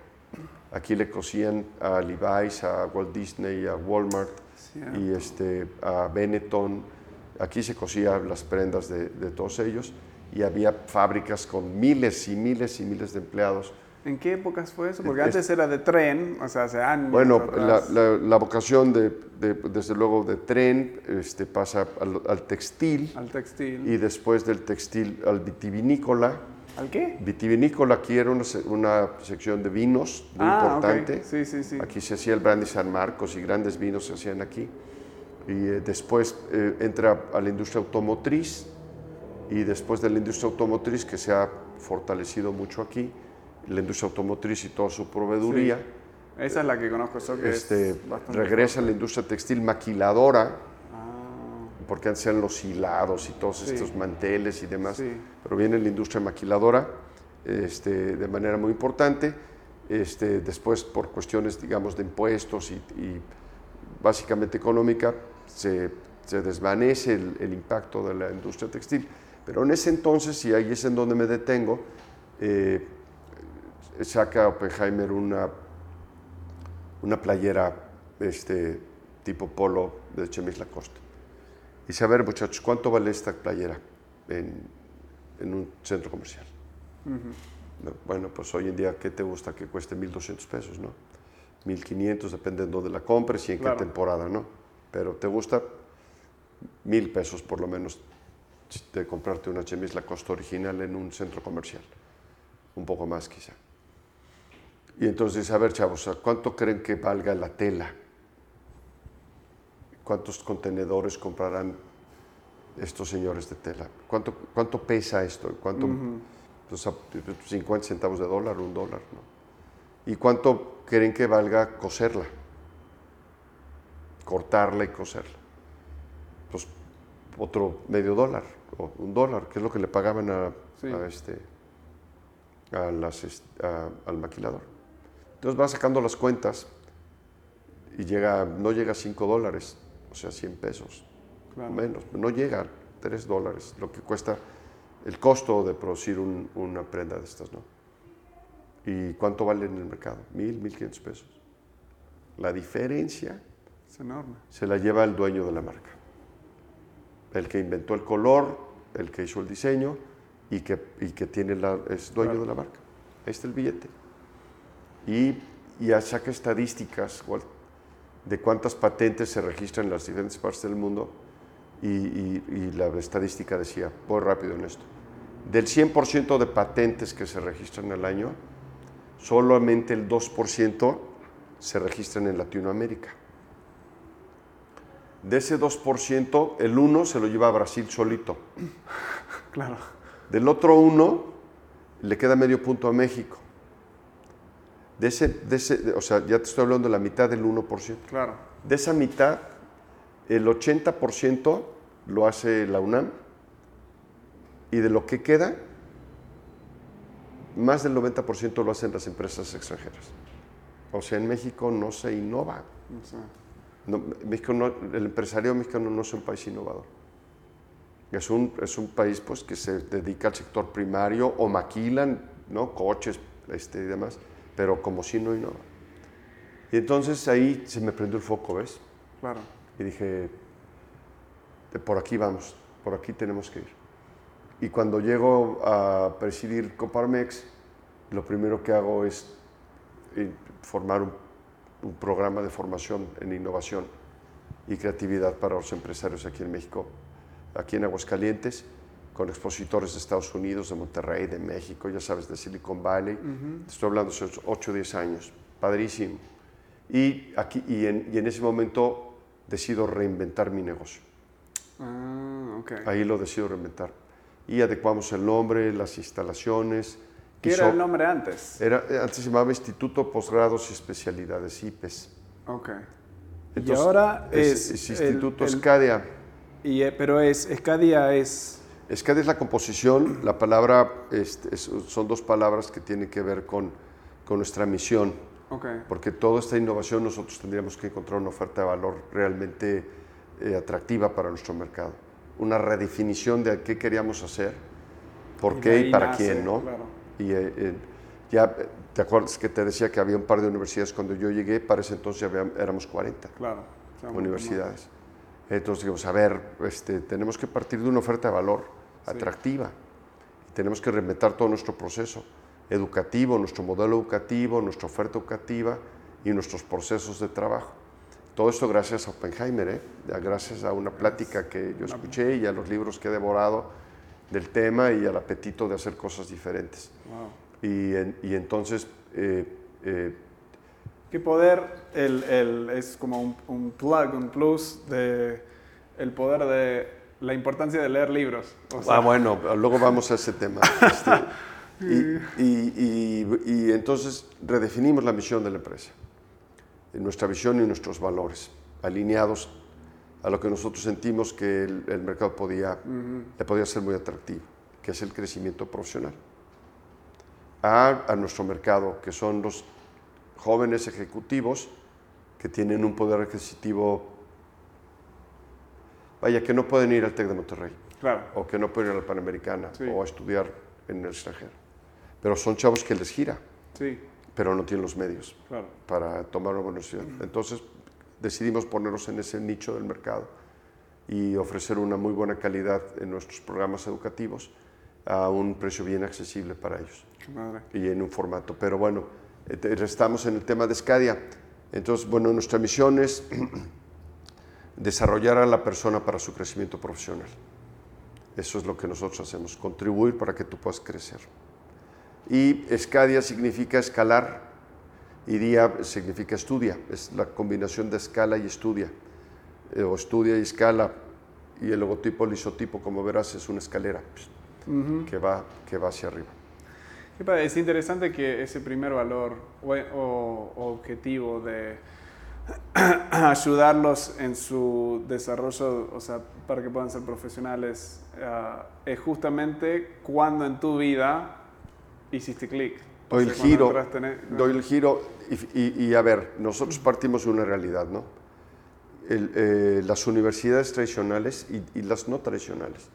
Aquí le cosían a Levi's, a Walt Disney, a Walmart Cierto. y este, a Benetton. Aquí se cosían las prendas de, de todos ellos y había fábricas con miles y miles y miles de empleados. ¿En qué épocas fue eso? Porque Es- antes era de tren, o sea, hace años. Bueno, la, la- la vocación de, de- desde luego de tren este, pasa al, al textil Al textil. y después del textil al vitivinícola. ¿Al qué? Vitivinícola aquí era una, una sección de vinos muy ah, importante. Sí, sí, sí. Aquí se hacía el brandy San Marcos y grandes vinos se hacían aquí. Y eh, después eh, entra a la industria automotriz y después de la industria automotriz que se ha fortalecido mucho aquí, la industria automotriz y toda su proveeduría, Esa es la que conozco, eso que este, es regresa a la industria textil maquiladora, Ah, porque antes eran los hilados y todos Sí. estos manteles y demás, Sí. pero viene la industria maquiladora este, de manera muy importante, este, después por cuestiones, digamos, de impuestos y, y básicamente económica, se, se desvanece el, el impacto de la industria textil, pero en ese entonces, y ahí es en donde me detengo, eh, saca Oppenheimer una, una playera este, tipo polo de Chemis Lacoste. Dice, a ver muchachos, ¿cuánto vale esta playera en, en un centro comercial? No, Bueno, pues hoy en día, ¿qué te gusta que cueste 1.200 pesos, no? 1.500, depende de dónde la compres y en Claro. qué temporada, ¿no? Pero te gusta 1.000 pesos por lo menos de comprarte una chemis Lacoste original en un centro comercial. Un poco más quizá. Y entonces, a ver, chavos, ¿a ¿cuánto creen que valga la tela? ¿Cuántos contenedores comprarán estos señores de tela? ¿Cuánto, cuánto pesa esto? ¿Cuánto, pues, a- 50 centavos de dólar, un dólar, ¿no? ¿Y cuánto creen que valga coserla? Cortarla y coserla. Pues otro medio dólar o un dólar, que es lo que le pagaban a, Sí. a este, a las, est- a- al maquilador. Entonces va sacando las cuentas y llega, no llega a 5 dólares, o sea, 100 pesos, Claro. menos, no llega a 3 dólares, lo que cuesta el costo de producir un- una prenda de estas, ¿no? ¿Y cuánto vale en el mercado? Mil, mil quinientos pesos. La diferencia Es enorme. se la lleva el dueño de la marca. el que inventó el color, el que hizo el diseño y que, y que tiene la, es dueño de la marca. Ahí está el billete. Y ya saca estadísticas de cuántas patentes se registran en las diferentes partes del mundo y, y- y la estadística decía, voy rápido en esto, del 100% de patentes que se registran al año, solamente el 2% se registran en Latinoamérica. De ese 2%, el 1 se lo lleva a Brasil solito. Claro. Del otro 1 le queda medio punto a México. De ese, de ese, de- o sea, ya te estoy hablando de la mitad del 1%. Claro. De esa mitad, el 80% lo hace la UNAM y de lo que queda, más del 90% lo hacen las empresas extranjeras. O sea, en México no se innova. No, México no- el empresario mexicano no es un país innovador. Es un, es un país pues, que se dedica al sector primario o maquilan ¿no? coches este, y demás, pero como si no innova. Y entonces ahí se me prendió el foco, ¿ves? claro. Y dije, "De por aquí vamos, por aquí tenemos que ir. Y cuando llego a presidir Coparmex, lo primero que hago es eh, formar un, un programa de formación en innovación y creatividad para los empresarios aquí en México, aquí en Aguascalientes, con expositores de Estados Unidos, de Monterrey, de México, ya sabes, de Silicon Valley. Estoy hablando de 8 o 10 años, padrísimo. Y, aquí, y, en, y en ese momento decido reinventar mi negocio. Ah, ok. Ahí lo decido reinventar. Y adecuamos el nombre, las instalaciones. ¿Qué y era el nombre antes? era- antes se llamaba Instituto Posgrados y Especialidades, IPES. Ok. y Entonces, ahora es, es, es el- Instituto el- Escadia. y, eh, pero es Escadia es Escadia es la composición, la palabra, este, es- son dos palabras que tienen que ver con, con nuestra misión, porque toda esta innovación nosotros tendríamos que encontrar una oferta de valor realmente eh, atractiva para nuestro mercado, una redefinición de qué queríamos hacer, por Y qué y para nace, quién, ¿no? claro. Y eh, eh, ya, ¿te acuerdas que te decía que había un par de universidades cuando yo llegué? Para ese entonces había- éramos 40 claro universidades. Entonces dijimos, a ver, este, tenemos que partir de una oferta de valor atractiva. Tenemos que reinventar todo nuestro proceso educativo, nuestro modelo educativo, nuestra oferta educativa y nuestros procesos de trabajo. Todo esto gracias a Oppenheimer, ¿eh? Gracias a una plática que yo escuché y a los libros que he devorado del tema y al apetito de hacer cosas diferentes. Wow. Y, en- y entonces, eh, eh, ¿Qué poder el, el- es como un, un plug, un plus de el poder de la importancia de leer libros? O sea, ah, bueno, luego vamos a ese tema. Este, y, y- y- y entonces redefinimos la misión de la empresa, nuestra visión y nuestros valores, alineados a lo que nosotros sentimos que el, el mercado podía, le podía ser muy atractivo, que es el crecimiento profesional. A, a nuestro mercado, que son los jóvenes ejecutivos que tienen un poder adquisitivo, vaya, que no pueden ir al TEC de Monterrey Claro. o que no pueden ir a la Panamericana Sí. o a estudiar en el extranjero. Pero son chavos que les gira, Sí, pero no tienen los medios claro. para tomar una buena decisión. Entonces decidimos ponernos en ese nicho del mercado y ofrecer una muy buena calidad en nuestros programas educativos a un precio bien accesible para ellos Qué madre. y en un formato. Pero bueno, eh, estamos en el tema de Scadia. Entonces, bueno, nuestra misión es desarrollar a la persona para su crecimiento profesional. Eso es lo que nosotros hacemos, contribuir para que tú puedas crecer. Y Scadia significa escalar y Dia significa estudia. Es la combinación de escala y estudia. Eh, o estudia y escala. Y el logotipo, el isotipo, como verás, es una escalera que, va, que va hacia arriba. Es interesante que ese primer valor o objetivo de ayudarlos en su desarrollo, o sea, para que puedan ser profesionales, ah, es justamente cuando en tu vida hiciste clic. Doy el giro, en el- doy el giro y, y- y, a ver, nosotros partimos de una realidad, ¿no? El, eh, las universidades tradicionales y, y las no tradicionales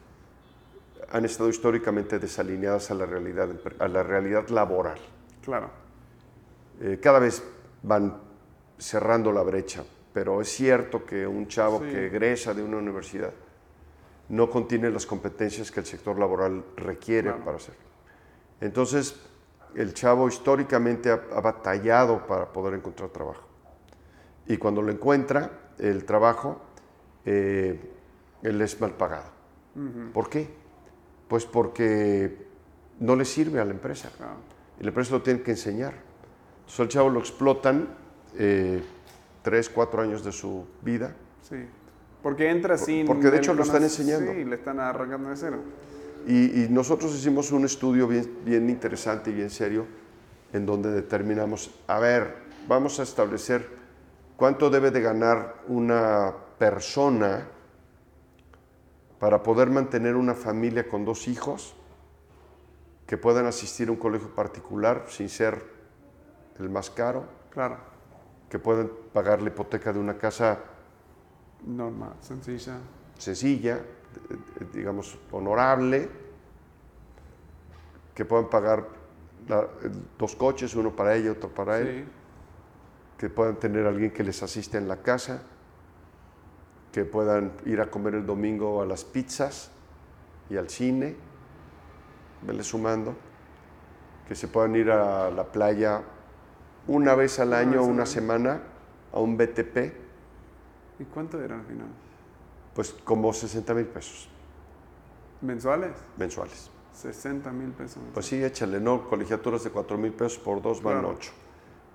han estado históricamente desalineadas a la realidad, a la realidad laboral. Claro, Eh, cada vez van cerrando la brecha, pero es cierto que un chavo Sí. que egresa de una universidad no contiene las competencias que el sector laboral requiere Claro. para hacerlo. Entonces, el chavo históricamente ha, ha batallado para poder encontrar trabajo. Y cuando lo encuentra, el trabajo, eh, él es mal pagado. ¿Por qué? Pues porque no le sirve a la empresa. Claro. Y la empresa lo tiene que enseñar. Entonces, al chavo lo explotan eh, tres, cuatro años de su vida. Sí. Porque entra sin. porque de hecho lo están enseñando. Sí, le están arrancando de cero. Y, y nosotros hicimos un estudio bien, bien interesante y bien serio en donde determinamos, a ver, vamos a establecer cuánto debe de ganar una persona para poder mantener una familia con dos hijos que puedan asistir a un colegio particular sin ser el más caro, Claro. Que puedan pagar la hipoteca de una casa Normal, sencilla. sencilla, digamos, honorable, que puedan pagar la- dos coches, uno para ella, otro para él, Sí. que puedan tener alguien que les asiste en la casa, que puedan ir a comer el domingo a las pizzas y al cine, vele sumando, que se puedan ir a la playa una vez al Una año, una año. semana, a un BTP, ¿Y cuánto era al final? pues como 60 mil pesos ¿Mensuales? mensuales. 60 mil pesos. Pues sí, échale, ¿no? Colegiaturas de 4 mil pesos por dos van Claro. 8.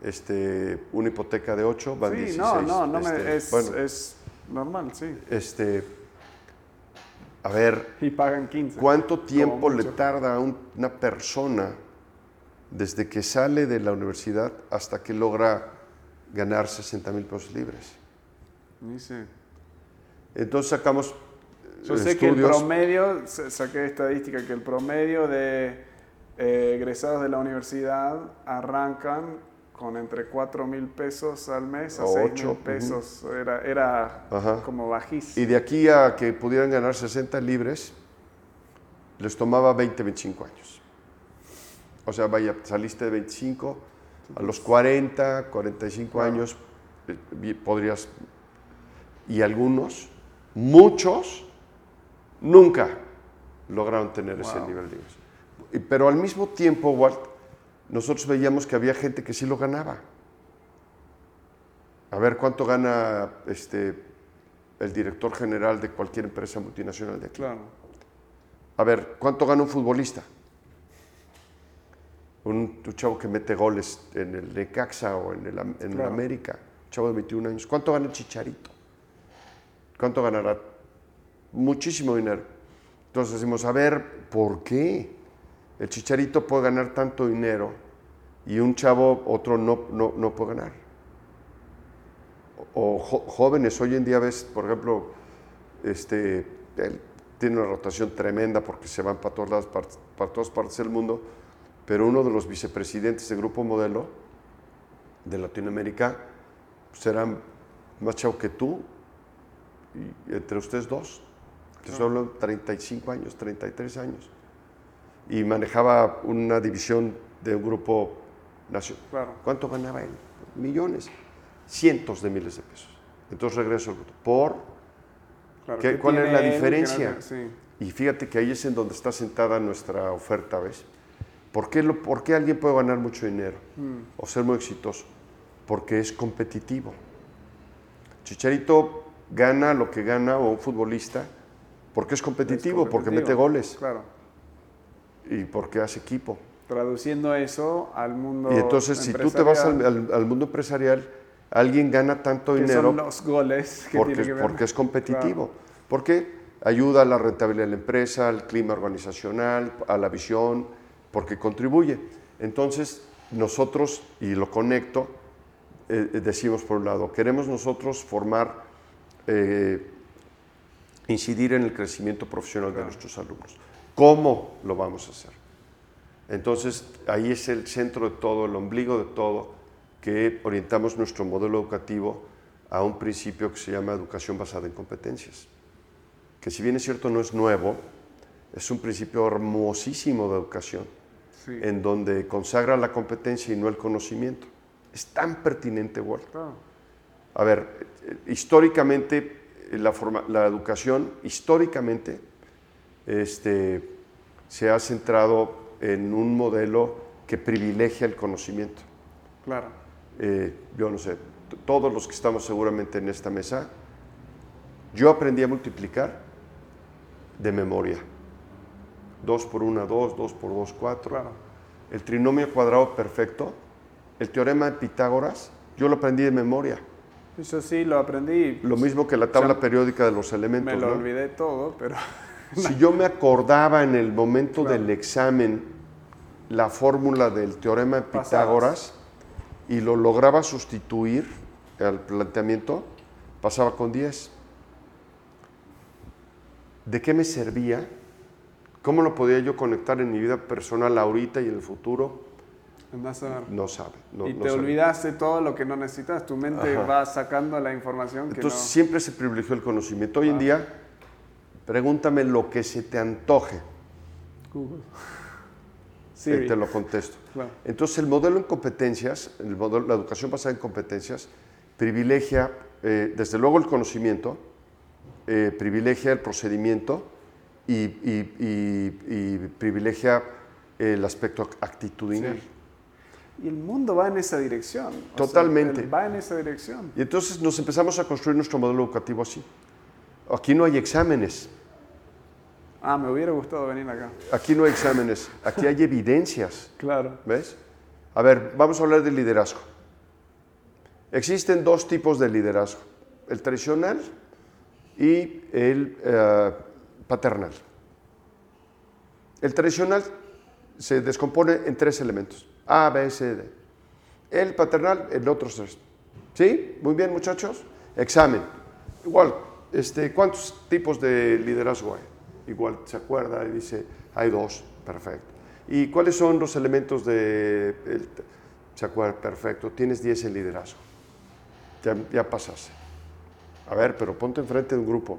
Este, una hipoteca de 8 van sí, 16. no, no, no Este, me, es, bueno, es normal, sí. este, a ver, Y pagan 15. ¿cuánto tiempo le tarda a un- una persona desde que sale de la universidad hasta que logra ganar 60 mil pesos libres? Sé. Entonces sacamos Yo eh, sé que el promedio, sa- saqué estadística, que el promedio de eh, egresados de la universidad arrancan con entre 4 mil pesos al mes a O 6 ocho, mil pesos. Era, era Ajá. como Y bajísimo. de aquí a que pudieran ganar 60 libres, les tomaba 20, 25 años. O sea, vaya, saliste de 25, a los 40, 45 Claro. años eh, podrías... Y algunos, muchos, nunca lograron tener ese nivel de ingreso. Y- Pero al mismo tiempo, Walt, nosotros veíamos que había gente que sí lo ganaba. A ver, ¿cuánto gana este, el director general de cualquier empresa multinacional de aquí? Claro. A ver, ¿cuánto gana un futbolista? Un, un chavo que mete goles en el Necaxa o en el. América, un chavo de 21 años. ¿Cuánto gana el Chicharito? ¿Cuánto ganará? Muchísimo dinero. Entonces decimos, a ver, ¿por qué? El Chicharito puede ganar tanto dinero y un chavo, otro no, no, no puede ganar. O jo- jóvenes, hoy en día ves, por ejemplo, este, él tiene una rotación tremenda porque se van para todas, las partes, para todas partes del mundo, pero uno de los vicepresidentes de Grupo Modelo de Latinoamérica pues era más chavo que tú, y entre ustedes dos, que solo 35 años, 33 años, y manejaba una división de un grupo nacional. Claro. ¿Cuánto ganaba él? Millones, cientos de miles de pesos. Entonces regreso al punto. ¿Por? claro. ¿Qué- ¿Qué cuál es la diferencia? sí. Y fíjate que ahí es en donde está sentada nuestra oferta, ¿ves? ¿Por qué, lo- por qué alguien puede ganar mucho dinero o ser muy exitoso? Porque es competitivo. Chicharito gana lo que gana o un futbolista porque es competitivo, Es porque mete goles Claro. y porque hace equipo. Traduciendo eso al mundo. Y entonces, si tú te vas al, empresarial, al- al mundo empresarial, alguien gana tanto que dinero son los goles que porque, tiene que ver. porque es competitivo. Porque ayuda a la rentabilidad de la empresa, al clima organizacional, a la visión, porque contribuye. Entonces, nosotros, y lo conecto, eh, eh, decimos por un lado, queremos nosotros formar, eh, incidir en el crecimiento profesional de nuestros alumnos. ¿Cómo lo vamos a hacer? Entonces, ahí es el centro de todo, el ombligo de todo, que orientamos nuestro modelo educativo a un principio que se llama educación basada en competencias. Que si bien es cierto no es nuevo, es un principio hermosísimo de educación, Sí. en donde consagra la competencia y no el conocimiento. Es tan pertinente, Walt. Claro. A ver, eh, históricamente la, forma- la educación históricamente este, se ha centrado en un modelo que privilegia el conocimiento. Claro. Eh, yo no sé, todos los que estamos seguramente en esta mesa, yo aprendí a multiplicar de memoria. 2 por 1, 2, 2 por 2, 4. Claro. El trinomio cuadrado perfecto, el teorema de Pitágoras, yo lo aprendí de memoria. Yo sí lo aprendí. Lo mismo que la tabla Ya periódica de los elementos. Me lo ¿no? olvidé todo, pero Si yo me acordaba en el momento Claro. del examen la fórmula del teorema de. Pitágoras y lo lograba sustituir al planteamiento, pasaba con 10. ¿De qué me servía? ¿Cómo lo podía yo conectar en mi vida personal ahorita y en el futuro? a ver. No sabe. No, y no te sabe. olvidaste todo lo que no necesitas. Tu mente Ajá. va sacando la información que Entonces no. siempre se privilegió el conocimiento. Hoy en Ah. día, pregúntame lo que se te antoje Google. Siri. te lo contesto. Claro. Entonces el modelo en competencias, el modelo, la educación basada en competencias, privilegia eh, desde luego el conocimiento, eh, privilegia el procedimiento y, y- y- y privilegia el aspecto actitudinal. Sí. Y el mundo va en esa dirección. O sea, Totalmente. va en esa dirección. Y entonces nos empezamos a construir nuestro modelo educativo así. Aquí no hay exámenes, Ah, me hubiera gustado venir acá. aquí no hay exámenes, aquí hay evidencias. Claro. ¿Ves? A ver, vamos a hablar de liderazgo. Existen dos tipos de liderazgo, el tradicional y el eh, paternal. El tradicional se descompone en tres elementos, A, B, C, D. El paternal en otros tres. ¿Sí? Muy bien, muchachos. Examen. Igual, este, ¿cuántos tipos de liderazgo hay? Igual se acuerda y dice, hay dos, perfecto. ¿Y cuáles son los elementos de... se acuerda, perfecto, tienes 10 en liderazgo. Ya, ya pasaste. A ver, pero ponte enfrente de un grupo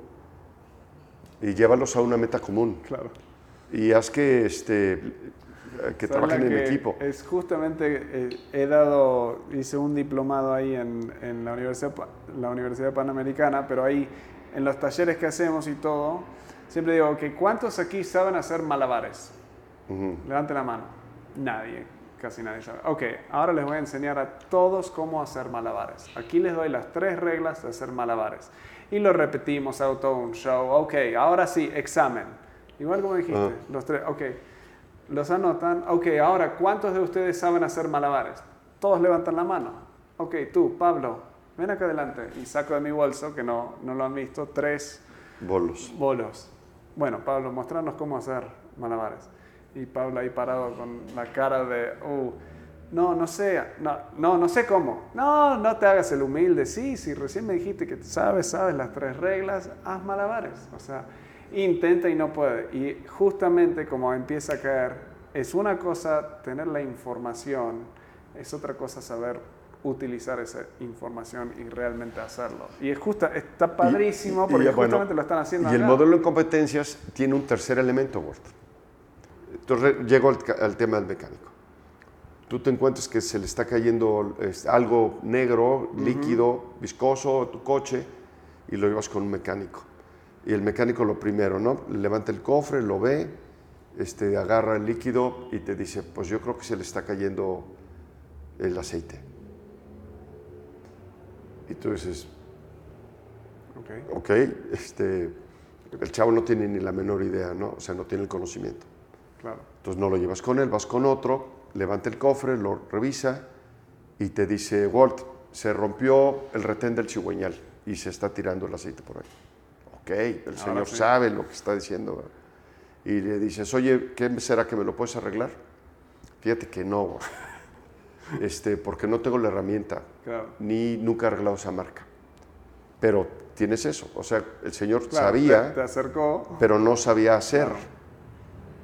y llévalos a una meta común Claro. y haz que, este, que ¿Sabes trabajen en que equipo. Es justamente, eh, he dado, hice un diplomado ahí en, en la, Universidad, la Universidad Panamericana, pero ahí en los talleres que hacemos y todo, siempre digo, que ¿cuántos aquí saben hacer malabares? Ujú. Levanten la mano. Nadie, casi nadie sabe. Ok, ahora les voy a enseñar a todos cómo hacer malabares. Aquí les doy las tres reglas de hacer malabares. Y lo repetimos, hago todo un show. Ok, ahora sí, examen. Igual como dijiste, Ah. los tres, ok. Los anotan. Ok, ahora, ¿cuántos de ustedes saben hacer malabares? Todos levantan la mano. Ok, tú, Pablo, ven acá adelante. Y saco de mi bolso, que no, no lo han visto, tres Bolos. bolos. Bueno, Pablo, mostrarnos cómo hacer malabares. Y Pablo ahí parado con la cara de, uh, no, no sé, no, no, no sé cómo. No, no te hagas el humilde. Sí, si recién me dijiste que sabes, sabes las tres reglas, haz malabares. O sea, intenta y no puede. Y justamente como empieza a caer, es una cosa tener la información, es otra cosa saber utilizar esa información y realmente hacerlo. Y es justa, está padrísimo Y- porque y, bueno, justamente lo están haciendo Y el modelo en competencias tiene un tercer elemento, Walt. Entonces llego al, al tema del mecánico. Tú te encuentras que se le está cayendo algo negro, líquido, viscoso a tu coche y lo llevas con un mecánico. Y el mecánico lo primero, ¿no? Levanta el cofre, lo ve, este, agarra el líquido y te dice, pues yo creo que se le está cayendo el aceite. Y tú dices, Ok. ok, este, el chavo no tiene ni la menor idea, ¿no? O sea, no tiene el conocimiento. Claro. Entonces no lo llevas con él, vas con otro, levanta el cofre, lo revisa y te dice, Walt, se rompió el retén del cigüeñal y se está tirando el aceite por ahí. Ok, el señor sí. sabe lo que está diciendo. Y le dices, oye, ¿qué será que me lo puedes arreglar? Fíjate que no, este, porque no tengo la herramienta, Claro. ni nunca he arreglado esa marca. Pero tienes eso, o sea, el señor Claro, sabía Te, te acercó. pero no sabía hacer. Claro.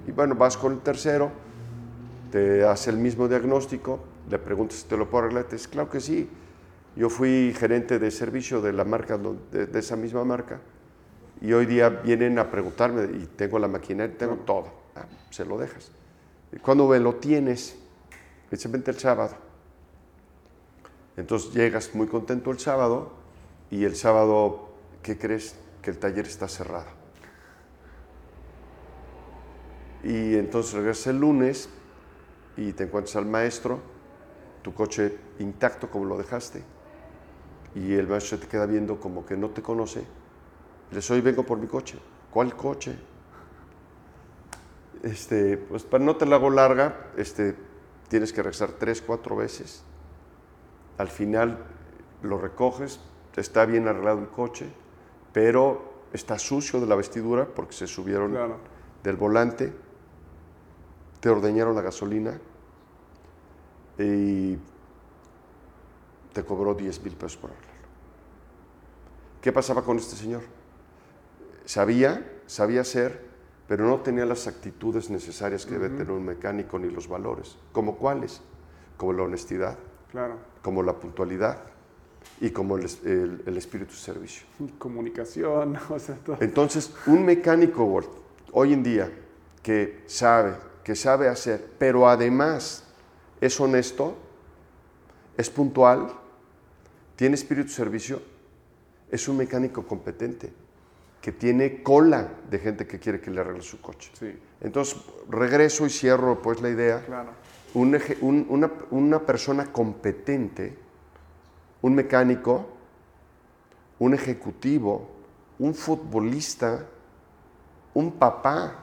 Y bueno, vas con el tercero, te hace el mismo diagnóstico, le preguntas si te lo puedo arreglar, te dice, claro que sí. Yo fui gerente de servicio de la marca, de, de esa misma marca, y hoy día vienen a preguntarme, y tengo la maquinaria, tengo todo. Ah, se lo dejas. Y cuando me lo tienes, vente el sábado. Entonces llegas muy contento el sábado, y el sábado ¿qué crees? Que el taller está cerrado. Y entonces regresas el lunes y te encuentras al maestro, tu coche intacto como lo dejaste, y el maestro se te queda viendo como que no te conoce. Le dices, hoy vengo por mi coche. ¿Cuál coche? Este, pues para no te la hago larga, este, tienes que regresar tres, cuatro veces. Al final lo recoges, está bien arreglado el coche, pero está sucio de la vestidura porque se subieron Claro. del volante, te ordeñaron la gasolina y te cobró 10 mil pesos por arreglarlo. ¿Qué pasaba con este señor? Sabía, sabía hacer, pero no tenía las actitudes necesarias que debe tener un mecánico ni los valores. ¿Como cuáles? Como la honestidad, Claro. como la puntualidad y como el, el- el espíritu de servicio. Comunicación, o sea, todo. Entonces, un mecánico hoy en día que sabe, que sabe hacer, pero además es honesto, es puntual, tiene espíritu de servicio, es un mecánico competente, que tiene cola de gente que quiere que le arregle su coche. Sí, Entonces, regreso y cierro pues la idea. claro. Un eje- un- una, una persona competente, un mecánico, un ejecutivo, un futbolista, un papá,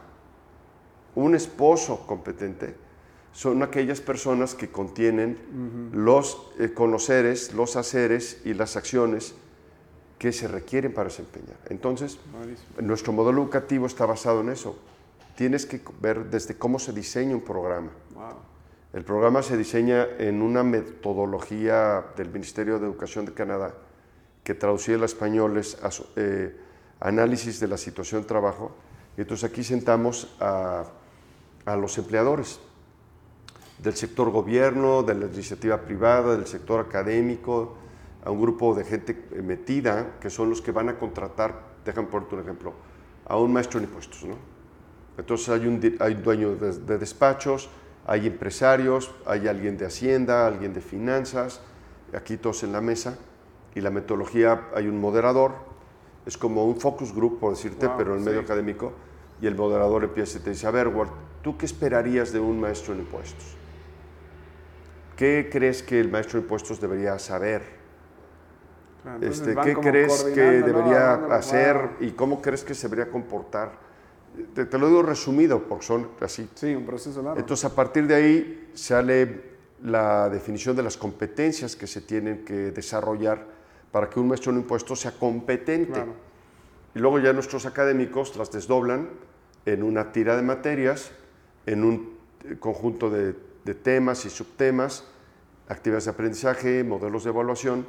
un esposo competente, son aquellas personas que contienen los eh, conoceres, los haceres y las acciones que se requieren para desempeñar. Entonces, nuestro modelo educativo está basado en eso. Tienes que ver desde cómo se diseña un programa. Wow. El programa se diseña en una metodología del Ministerio de Educación de Canadá que traducida al español es eh, análisis de la situación de trabajo. Y entonces aquí sentamos a, a los empleadores del sector gobierno, de la iniciativa privada, del sector académico, a un grupo de gente metida que son los que van a contratar, déjame ponerte un ejemplo, a un maestro en impuestos, ¿no? Entonces hay un, hay dueño de, de despachos, hay empresarios, hay alguien de Hacienda, alguien de finanzas, aquí todos en la mesa, y la metodología, hay un moderador, es como un focus group, por decirte, Wow, pero en el medio académico, y el moderador empieza y te dice, a ver, Walt, ¿tú qué esperarías de un maestro en impuestos? ¿Qué crees que el maestro en impuestos debería saber? Claro, entonces Este, ¿Qué crees que ¿no? debería Armando, hacer y cómo crees que se debería comportar? Te, te lo digo resumido, porque son así. Sí, un proceso largo. Entonces, a partir de ahí sale la definición de las competencias que se tienen que desarrollar para que un maestro en impuestos sea competente. Claro. Y luego ya nuestros académicos las desdoblan en una tira de materias, en un eh, conjunto de, de temas y subtemas, actividades de aprendizaje, modelos de evaluación,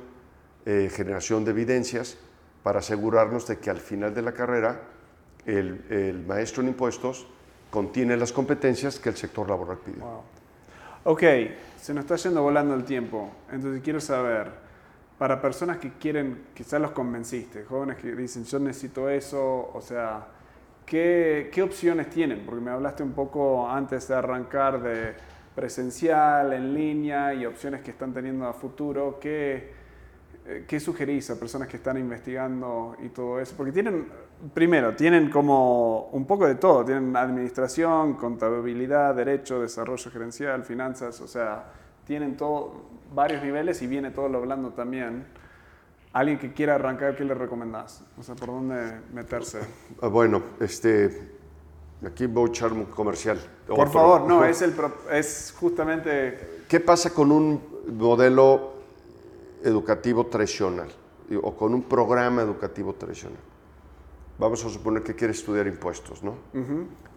eh, generación de evidencias, para asegurarnos de que al final de la carrera el, maestro en impuestos contiene las competencias que el sector laboral pide. Wow. Ok, se nos está yendo volando el tiempo. Entonces quiero saber, para personas que quieren, quizás los convenciste, jóvenes que dicen yo necesito eso, o sea, ¿qué, qué opciones tienen? Porque me hablaste un poco antes de arrancar de presencial, en línea y opciones que están teniendo a futuro. ¿Qué, eh, ¿Qué sugerís a personas que están investigando y todo eso? Porque tienen, primero, tienen como un poco de todo. Tienen administración, contabilidad, derecho, desarrollo gerencial, finanzas, o sea, tienen todo, varios niveles y viene todo lo hablando también. Alguien que quiera arrancar, ¿qué le recomendás? O sea, ¿por dónde meterse? Ah, Bueno, este, aquí voy a echar un comercial. Por Otro. favor, no, es, el, es justamente... ¿Qué pasa con un modelo educativo tradicional o con un programa educativo tradicional? Vamos a suponer que quieres estudiar impuestos, ¿no?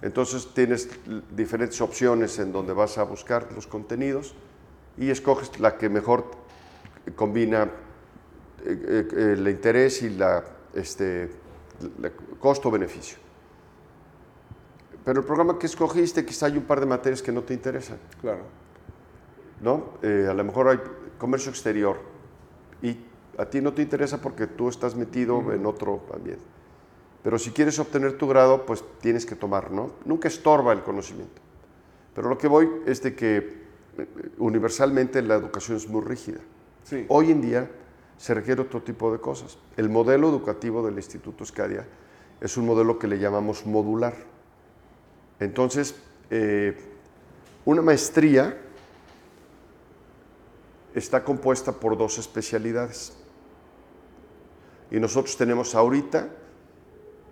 Entonces tienes diferentes opciones en donde vas a buscar los contenidos y escoges la que mejor combina eh, eh, el interés y la este, la- costo-beneficio. Pero el programa que escogiste, quizá hay un par de materias que no te interesan. Claro. ¿no? Eh, a lo mejor hay comercio exterior y a ti no te interesa porque tú estás metido en otro ambiente. Pero si quieres obtener tu grado, pues tienes que tomar, ¿no? Nunca estorba el conocimiento. Pero lo que voy es de que eh, universalmente la educación es muy rígida. Sí. Hoy en día se requiere otro tipo de cosas. El modelo educativo del Instituto Escadia es un modelo que le llamamos modular. Entonces, eh, una maestría está compuesta por dos especialidades. Y nosotros tenemos ahorita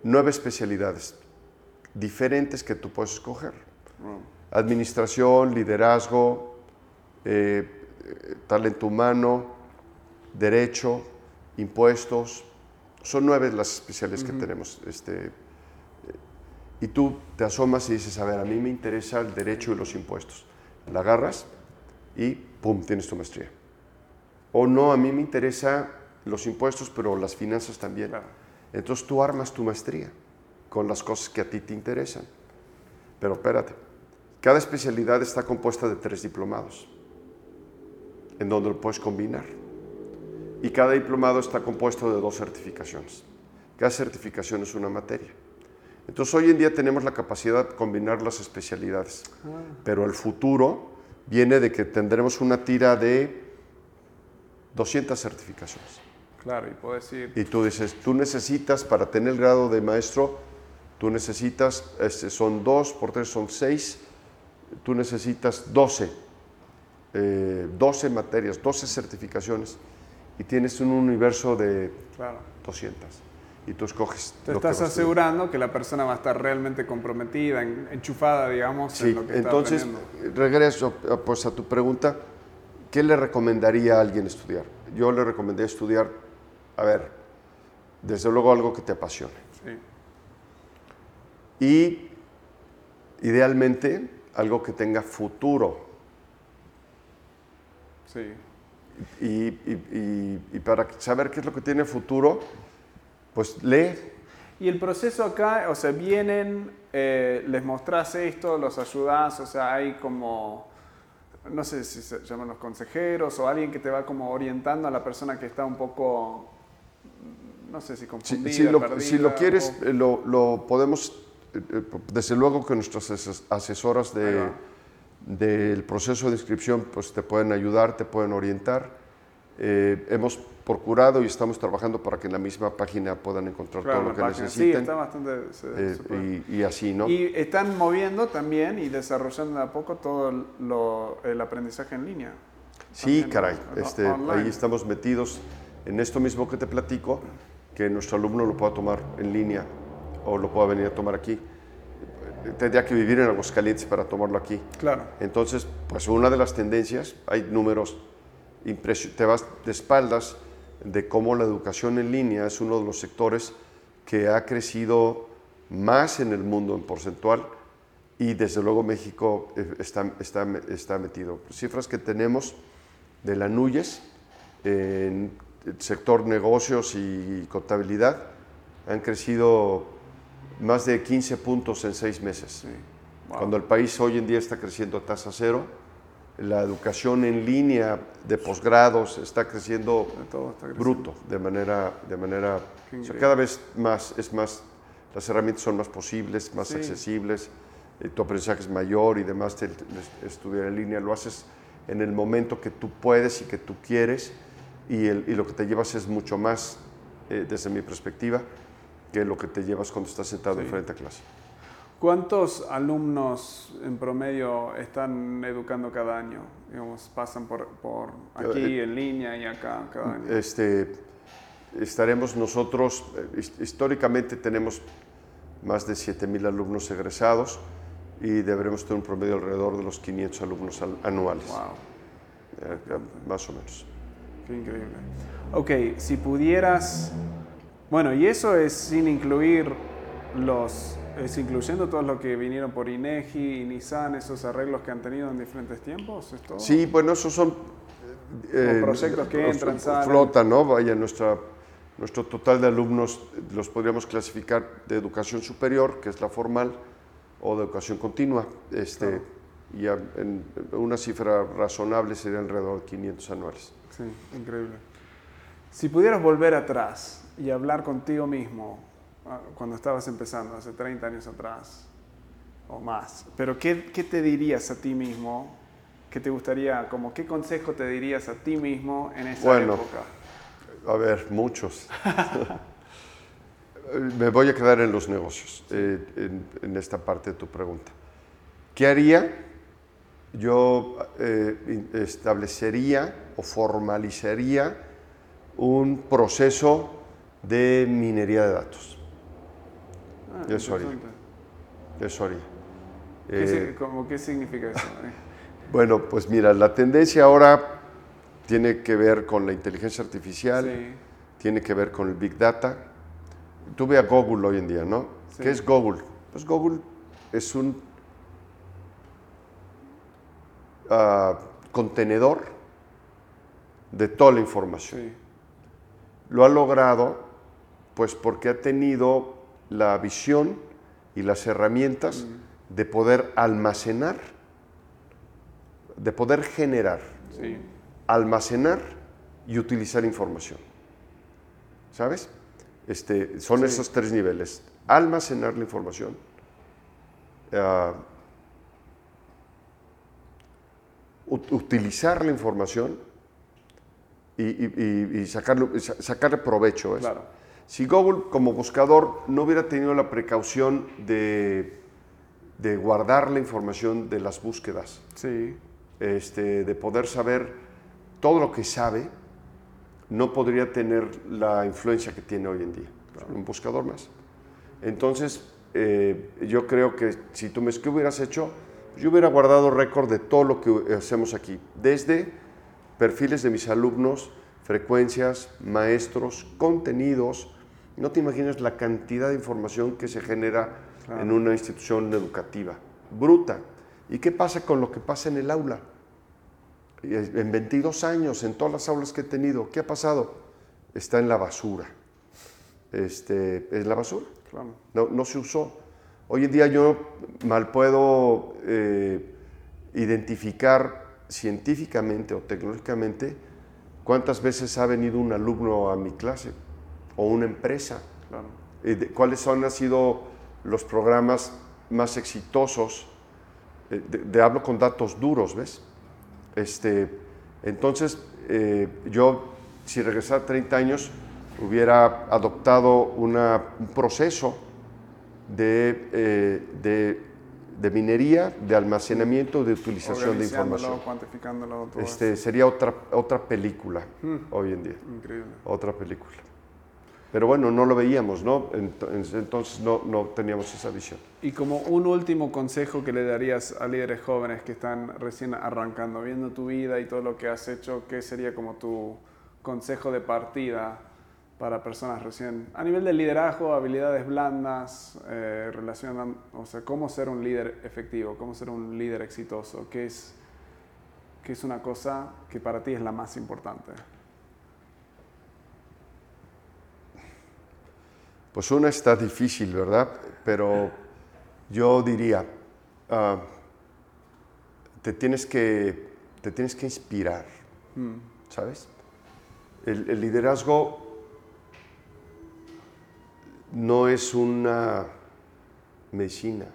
nueve especialidades diferentes que tú puedes escoger. Administración, liderazgo, eh, talento humano, derecho, impuestos. Son nueve las especialidades que tenemos. Este, y tú te asomas y dices, a ver, a mí me interesa el derecho y los impuestos. La agarras y ¡pum!, tienes tu maestría. O no, a mí me interesa los impuestos, pero las finanzas también. Entonces tú armas tu maestría con las cosas que a ti te interesan. Pero espérate, cada especialidad está compuesta de tres diplomados, en donde lo puedes combinar. Y cada diplomado está compuesto de dos certificaciones. Cada certificación es una materia. Entonces hoy en día tenemos la capacidad de combinar las especialidades, ah. pero el futuro viene de que tendremos una tira de 200 certificaciones. Claro, y puedes ir... Y tú dices, tú necesitas para tener el grado de maestro, tú necesitas, este, son dos, por tres son seis, tú necesitas 12, 12 eh, materias, 12 certificaciones, y tienes un universo de 200 y tú escoges. Te estás asegurando que la persona va a estar realmente comprometida, enchufada, digamos, sí, en lo que entonces, regreso pues, a tu pregunta, ¿qué le recomendaría a alguien estudiar? Yo le recomendaría estudiar, a ver, desde luego algo que te apasione. Sí. Y idealmente algo que tenga futuro. Sí. Y, y, y, para saber qué es lo que tiene futuro, pues lee. Y el proceso acá, o sea, vienen, eh, les mostrás esto, los ayudás, o sea, hay como, no sé si se llaman los consejeros o alguien que te va como orientando a la persona que está un poco, no sé si confundida, si, lo, si lo, quieres, eh, lo, lo, podemos, eh, desde luego que nuestras asesoras de, del proceso de inscripción pues te pueden ayudar, te pueden orientar. hemos procurado y estamos trabajando para que en la misma página puedan encontrar todo lo que necesiten. Sí, está bastante... Eh, y, así, ¿no? Y están moviendo también y desarrollando a poco todo el aprendizaje en línea. Sí, caray. Este, ahí estamos metidos en esto mismo que te platico, que nuestro alumno lo pueda tomar en línea o lo pueda venir a tomar aquí. Tendría que vivir en Aguascalientes para tomarlo aquí. Claro. Entonces, pues una de las tendencias, hay números, te vas de espaldas, de cómo la educación en línea es uno de los sectores que ha crecido más en el mundo en porcentual y desde luego México eh, está, está, está metido. Cifras que tenemos de la NUYES en el sector negocios y contabilidad han crecido más de 15 puntos en seis meses. Cuando el país hoy en día está creciendo a tasa cero, la educación en línea de posgrados está creciendo bruto, de manera, de manera cada vez más, es más, las herramientas son más posibles, más accesibles, eh, tu aprendizaje es mayor y demás, estudiar en línea lo haces en el momento que tú puedes y que tú quieres y, el, y lo que te llevas es mucho más, eh, desde mi perspectiva, que lo que te llevas cuando estás sentado enfrente a clase. ¿Cuántos alumnos en promedio están educando cada año? Digamos, pasan por, por aquí, eh, en línea y acá cada año. Este, estaremos nosotros, eh, históricamente tenemos más de 7.000 alumnos egresados y deberemos tener un promedio alrededor de los 500 alumnos anuales. Wow. Eh, más o menos. Qué increíble. Ok, si pudieras, bueno, y eso es sin incluir los ¿Es incluyendo todos los que vinieron por INEGI Nissan, esos arreglos que han tenido en diferentes tiempos? Sí, bueno, esos son... Eh, proyectos que entran, salen. Flota, ¿no? Vaya, nuestra, nuestro total de alumnos los podríamos clasificar de educación superior, que es la formal, o de educación continua. Este, Y en una cifra razonable sería alrededor de 500 anuales. Sí, increíble. Si pudieras volver atrás y hablar contigo mismo, cuando estabas empezando, hace 30 años atrás o más. Pero ¿qué, qué te dirías a ti mismo? ¿Qué te gustaría, como qué consejo te dirías a ti mismo en esa bueno, época? A ver, muchos. Me voy a quedar en los negocios, eh, en, en esta parte de tu pregunta. ¿Qué haría? Yo eh, establecería o formalizaría un proceso de minería de datos. Ah, interesante. Eso haría. ¿Qué, Eh, como, ¿Qué significa eso? eh? bueno, pues mira, la tendencia ahora tiene que ver con la inteligencia artificial, Sí, tiene que ver con el Big Data. Tú ve a Google hoy en día, ¿no? Sí. ¿Qué es Google? Pues Google es un ah, contenedor de toda la información. sí, Lo ha logrado pues porque ha tenido la visión y las herramientas de poder almacenar, de poder generar, sí. almacenar y utilizar información. ¿Sabes? Este, son Sí. esos tres niveles. Almacenar la información, ah, ut- utilizar la información y, y- sacarle provecho. a eso. Claro. Si Google como buscador no hubiera tenido la precaución de, de guardar la información de las búsquedas, Sí, este, de poder saber todo lo que sabe, no podría tener la influencia que tiene hoy en día. Un buscador más. Entonces, eh, yo creo que si tú me ¿qué hubieras hecho? Yo hubiera guardado récord de todo lo que hacemos aquí, desde perfiles de mis alumnos, frecuencias, maestros, contenidos. No te imaginas la cantidad de información que se genera Claro. en una institución educativa. Bruta. ¿Y qué pasa con lo que pasa en el aula? En 22 años, en todas las aulas que he tenido, ¿qué ha pasado? Está en la basura. Este, es la basura. claro. No, no se usó. Hoy en día yo mal puedo eh, identificar científicamente o tecnológicamente cuántas veces ha venido un alumno a mi clase o una empresa. Claro. Eh, ¿Cuáles son, han sido los programas más exitosos? Eh, de, de- hablo con datos duros, ¿ves? Este, entonces, eh, yo, si regresara 30 años, hubiera adoptado una- un proceso de, de, de minería, de almacenamiento, de utilización de información. cuantificándolo, todo Este, sería otra, otra película hoy en día. Increíble. otra película. Pero bueno, no lo veíamos, ¿no? Ent- Entonces no, no teníamos esa visión. Y como un último consejo que le darías a líderes jóvenes que están recién arrancando, viendo tu vida y todo lo que has hecho, ¿qué sería como tu consejo de partida para personas recién a nivel de liderazgo, habilidades blandas, eh, relacionan, o sea, cómo ser un líder efectivo, cómo ser un líder exitoso? ¿Qué es, qué es una cosa que para ti es la más importante? Pues una está difícil, ¿verdad? Pero yo diría, ah, te, tienes que, te tienes que inspirar, ¿sabes? El, el liderazgo no es una medicina.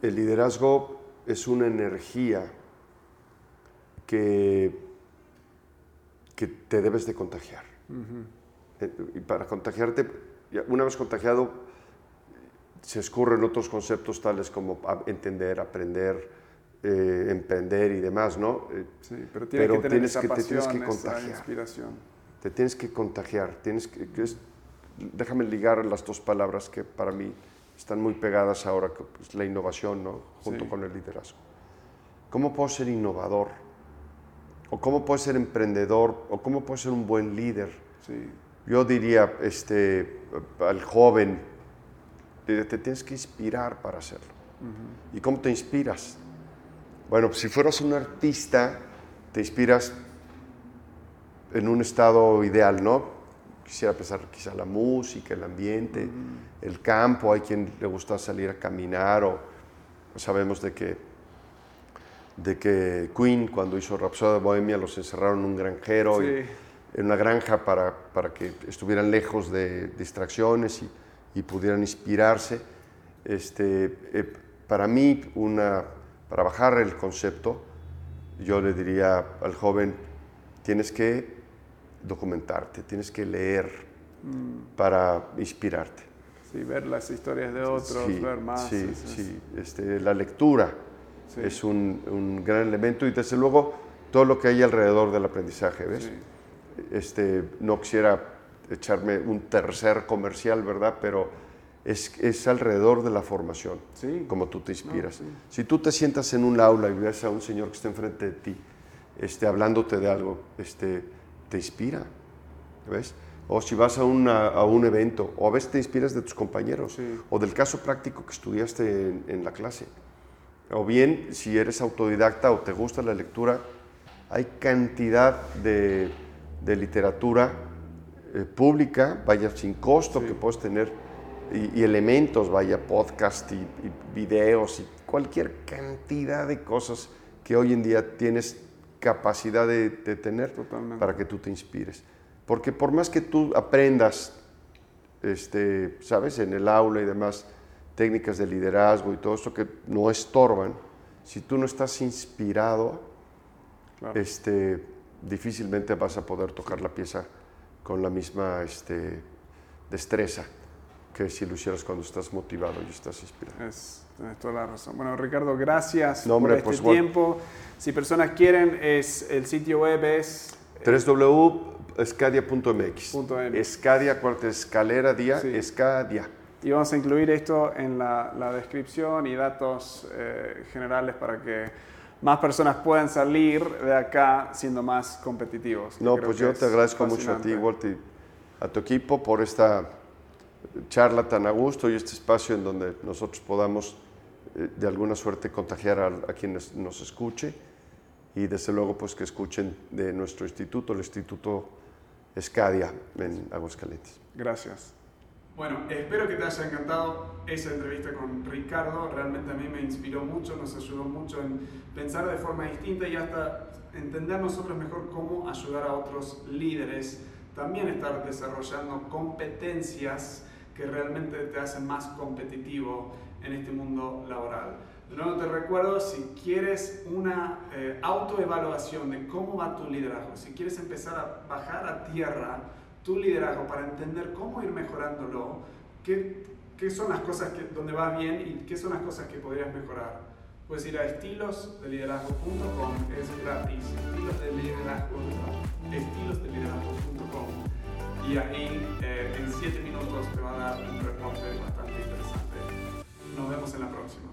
El liderazgo es una energía que, que te debes de contagiar. Y para contagiarte, una vez contagiado, se escurren otros conceptos tales como entender, aprender, eh, emprender y demás, ¿no? Eh, Sí, pero tiene Pero que tener tienes esa que- te pasión, tienes que contagiar. inspiración. te tienes que contagiar, tienes que, que es- déjame ligar las dos palabras que para mí están muy pegadas ahora, que es la innovación, ¿no? Junto Sí. con el liderazgo. ¿Cómo puedo ser innovador? ¿O cómo puedo ser emprendedor? ¿O cómo puedo ser un buen líder? Sí, Yo diría este, al joven, te, te tienes que inspirar para hacerlo. ¿Y cómo te inspiras? Bueno, pues, si fueras un artista, te inspiras en un estado ideal, ¿no? Quisiera pensar quizá la música, el ambiente, el campo, hay quien le gusta salir a caminar o sabemos de que, de que Queen cuando hizo Rhapsody de Bohemia los encerraron en un granjero y- Sí. En una granja para, para que estuvieran lejos de distracciones y, y pudieran inspirarse. Este, eh, para mí, una, para bajar el concepto, yo le diría al joven, tienes que documentarte, tienes que leer Mm. para inspirarte. Sí, ver las historias de otros, Sí, ver más. Sí, es- sí. Este, la lectura Sí. es un, un gran elemento y desde luego todo lo que hay alrededor del aprendizaje, ¿ves? sí. Este, no quisiera echarme un tercer comercial, ¿verdad? Pero es, es alrededor de la formación, Sí. como tú te inspiras. sí. Si tú te sientas en un aula y ves a un señor que está enfrente de ti, este, hablándote de algo, este, te inspira, ¿ves? O si vas a, una- a un evento, o a veces te inspiras de tus compañeros, Sí. o del caso práctico que estudiaste en, en la clase. O bien, si eres autodidacta o te gusta la lectura, hay cantidad de, de literatura eh, pública, vaya sin costo, Sí. que puedes tener, y, y elementos, vaya podcast y, y videos y cualquier cantidad de cosas que hoy en día tienes capacidad de, de tener Totalmente. para que tú te inspires. Porque por más que tú aprendas, este, sabes, en el aula y demás, técnicas de liderazgo y todo esto que no estorban, si tú no estás inspirado, Claro. este, difícilmente vas a poder tocar la pieza con la misma este, destreza que si lo hicieras cuando estás motivado y estás inspirado. Es, tienes toda la razón. Bueno, Ricardo, gracias No, hombre, por este pues, bueno. tiempo. Si personas quieren, es, el sitio web es www.escadia.mx. Escadia, cuarta escalera, día, Sí. Escadia. Y vamos a incluir esto en la, la descripción y datos eh, generales para que más personas puedan salir de acá siendo más competitivos. No, pues yo te agradezco mucho a ti, fascinante. Walt, y a tu equipo por esta charla tan a gusto y este espacio en donde nosotros podamos eh, de alguna suerte contagiar a, a quienes nos escuche y desde luego pues que escuchen de nuestro instituto, el Instituto Escadia en Aguascalientes. Gracias. Bueno, espero que te haya encantado esa entrevista con Ricardo. Realmente a mí me inspiró mucho, nos ayudó mucho en pensar de forma distinta y hasta entender mejor cómo ayudar a otros líderes. También estar desarrollando competencias que realmente te hacen más competitivo en este mundo laboral. De nuevo te recuerdo, si quieres una eh, autoevaluación de cómo va tu liderazgo, si quieres empezar a bajar a tierra tu liderazgo para entender cómo ir mejorándolo, qué, qué son las cosas que, donde vas bien y qué son las cosas que podrías mejorar. Puedes ir a estilosdeliderazgo.com, es gratis, estilosdeliderazgo.com, estilosdeliderazgo.com y ahí eh, en 7 minutos te va a dar un reporte bastante interesante. Nos vemos en la próxima.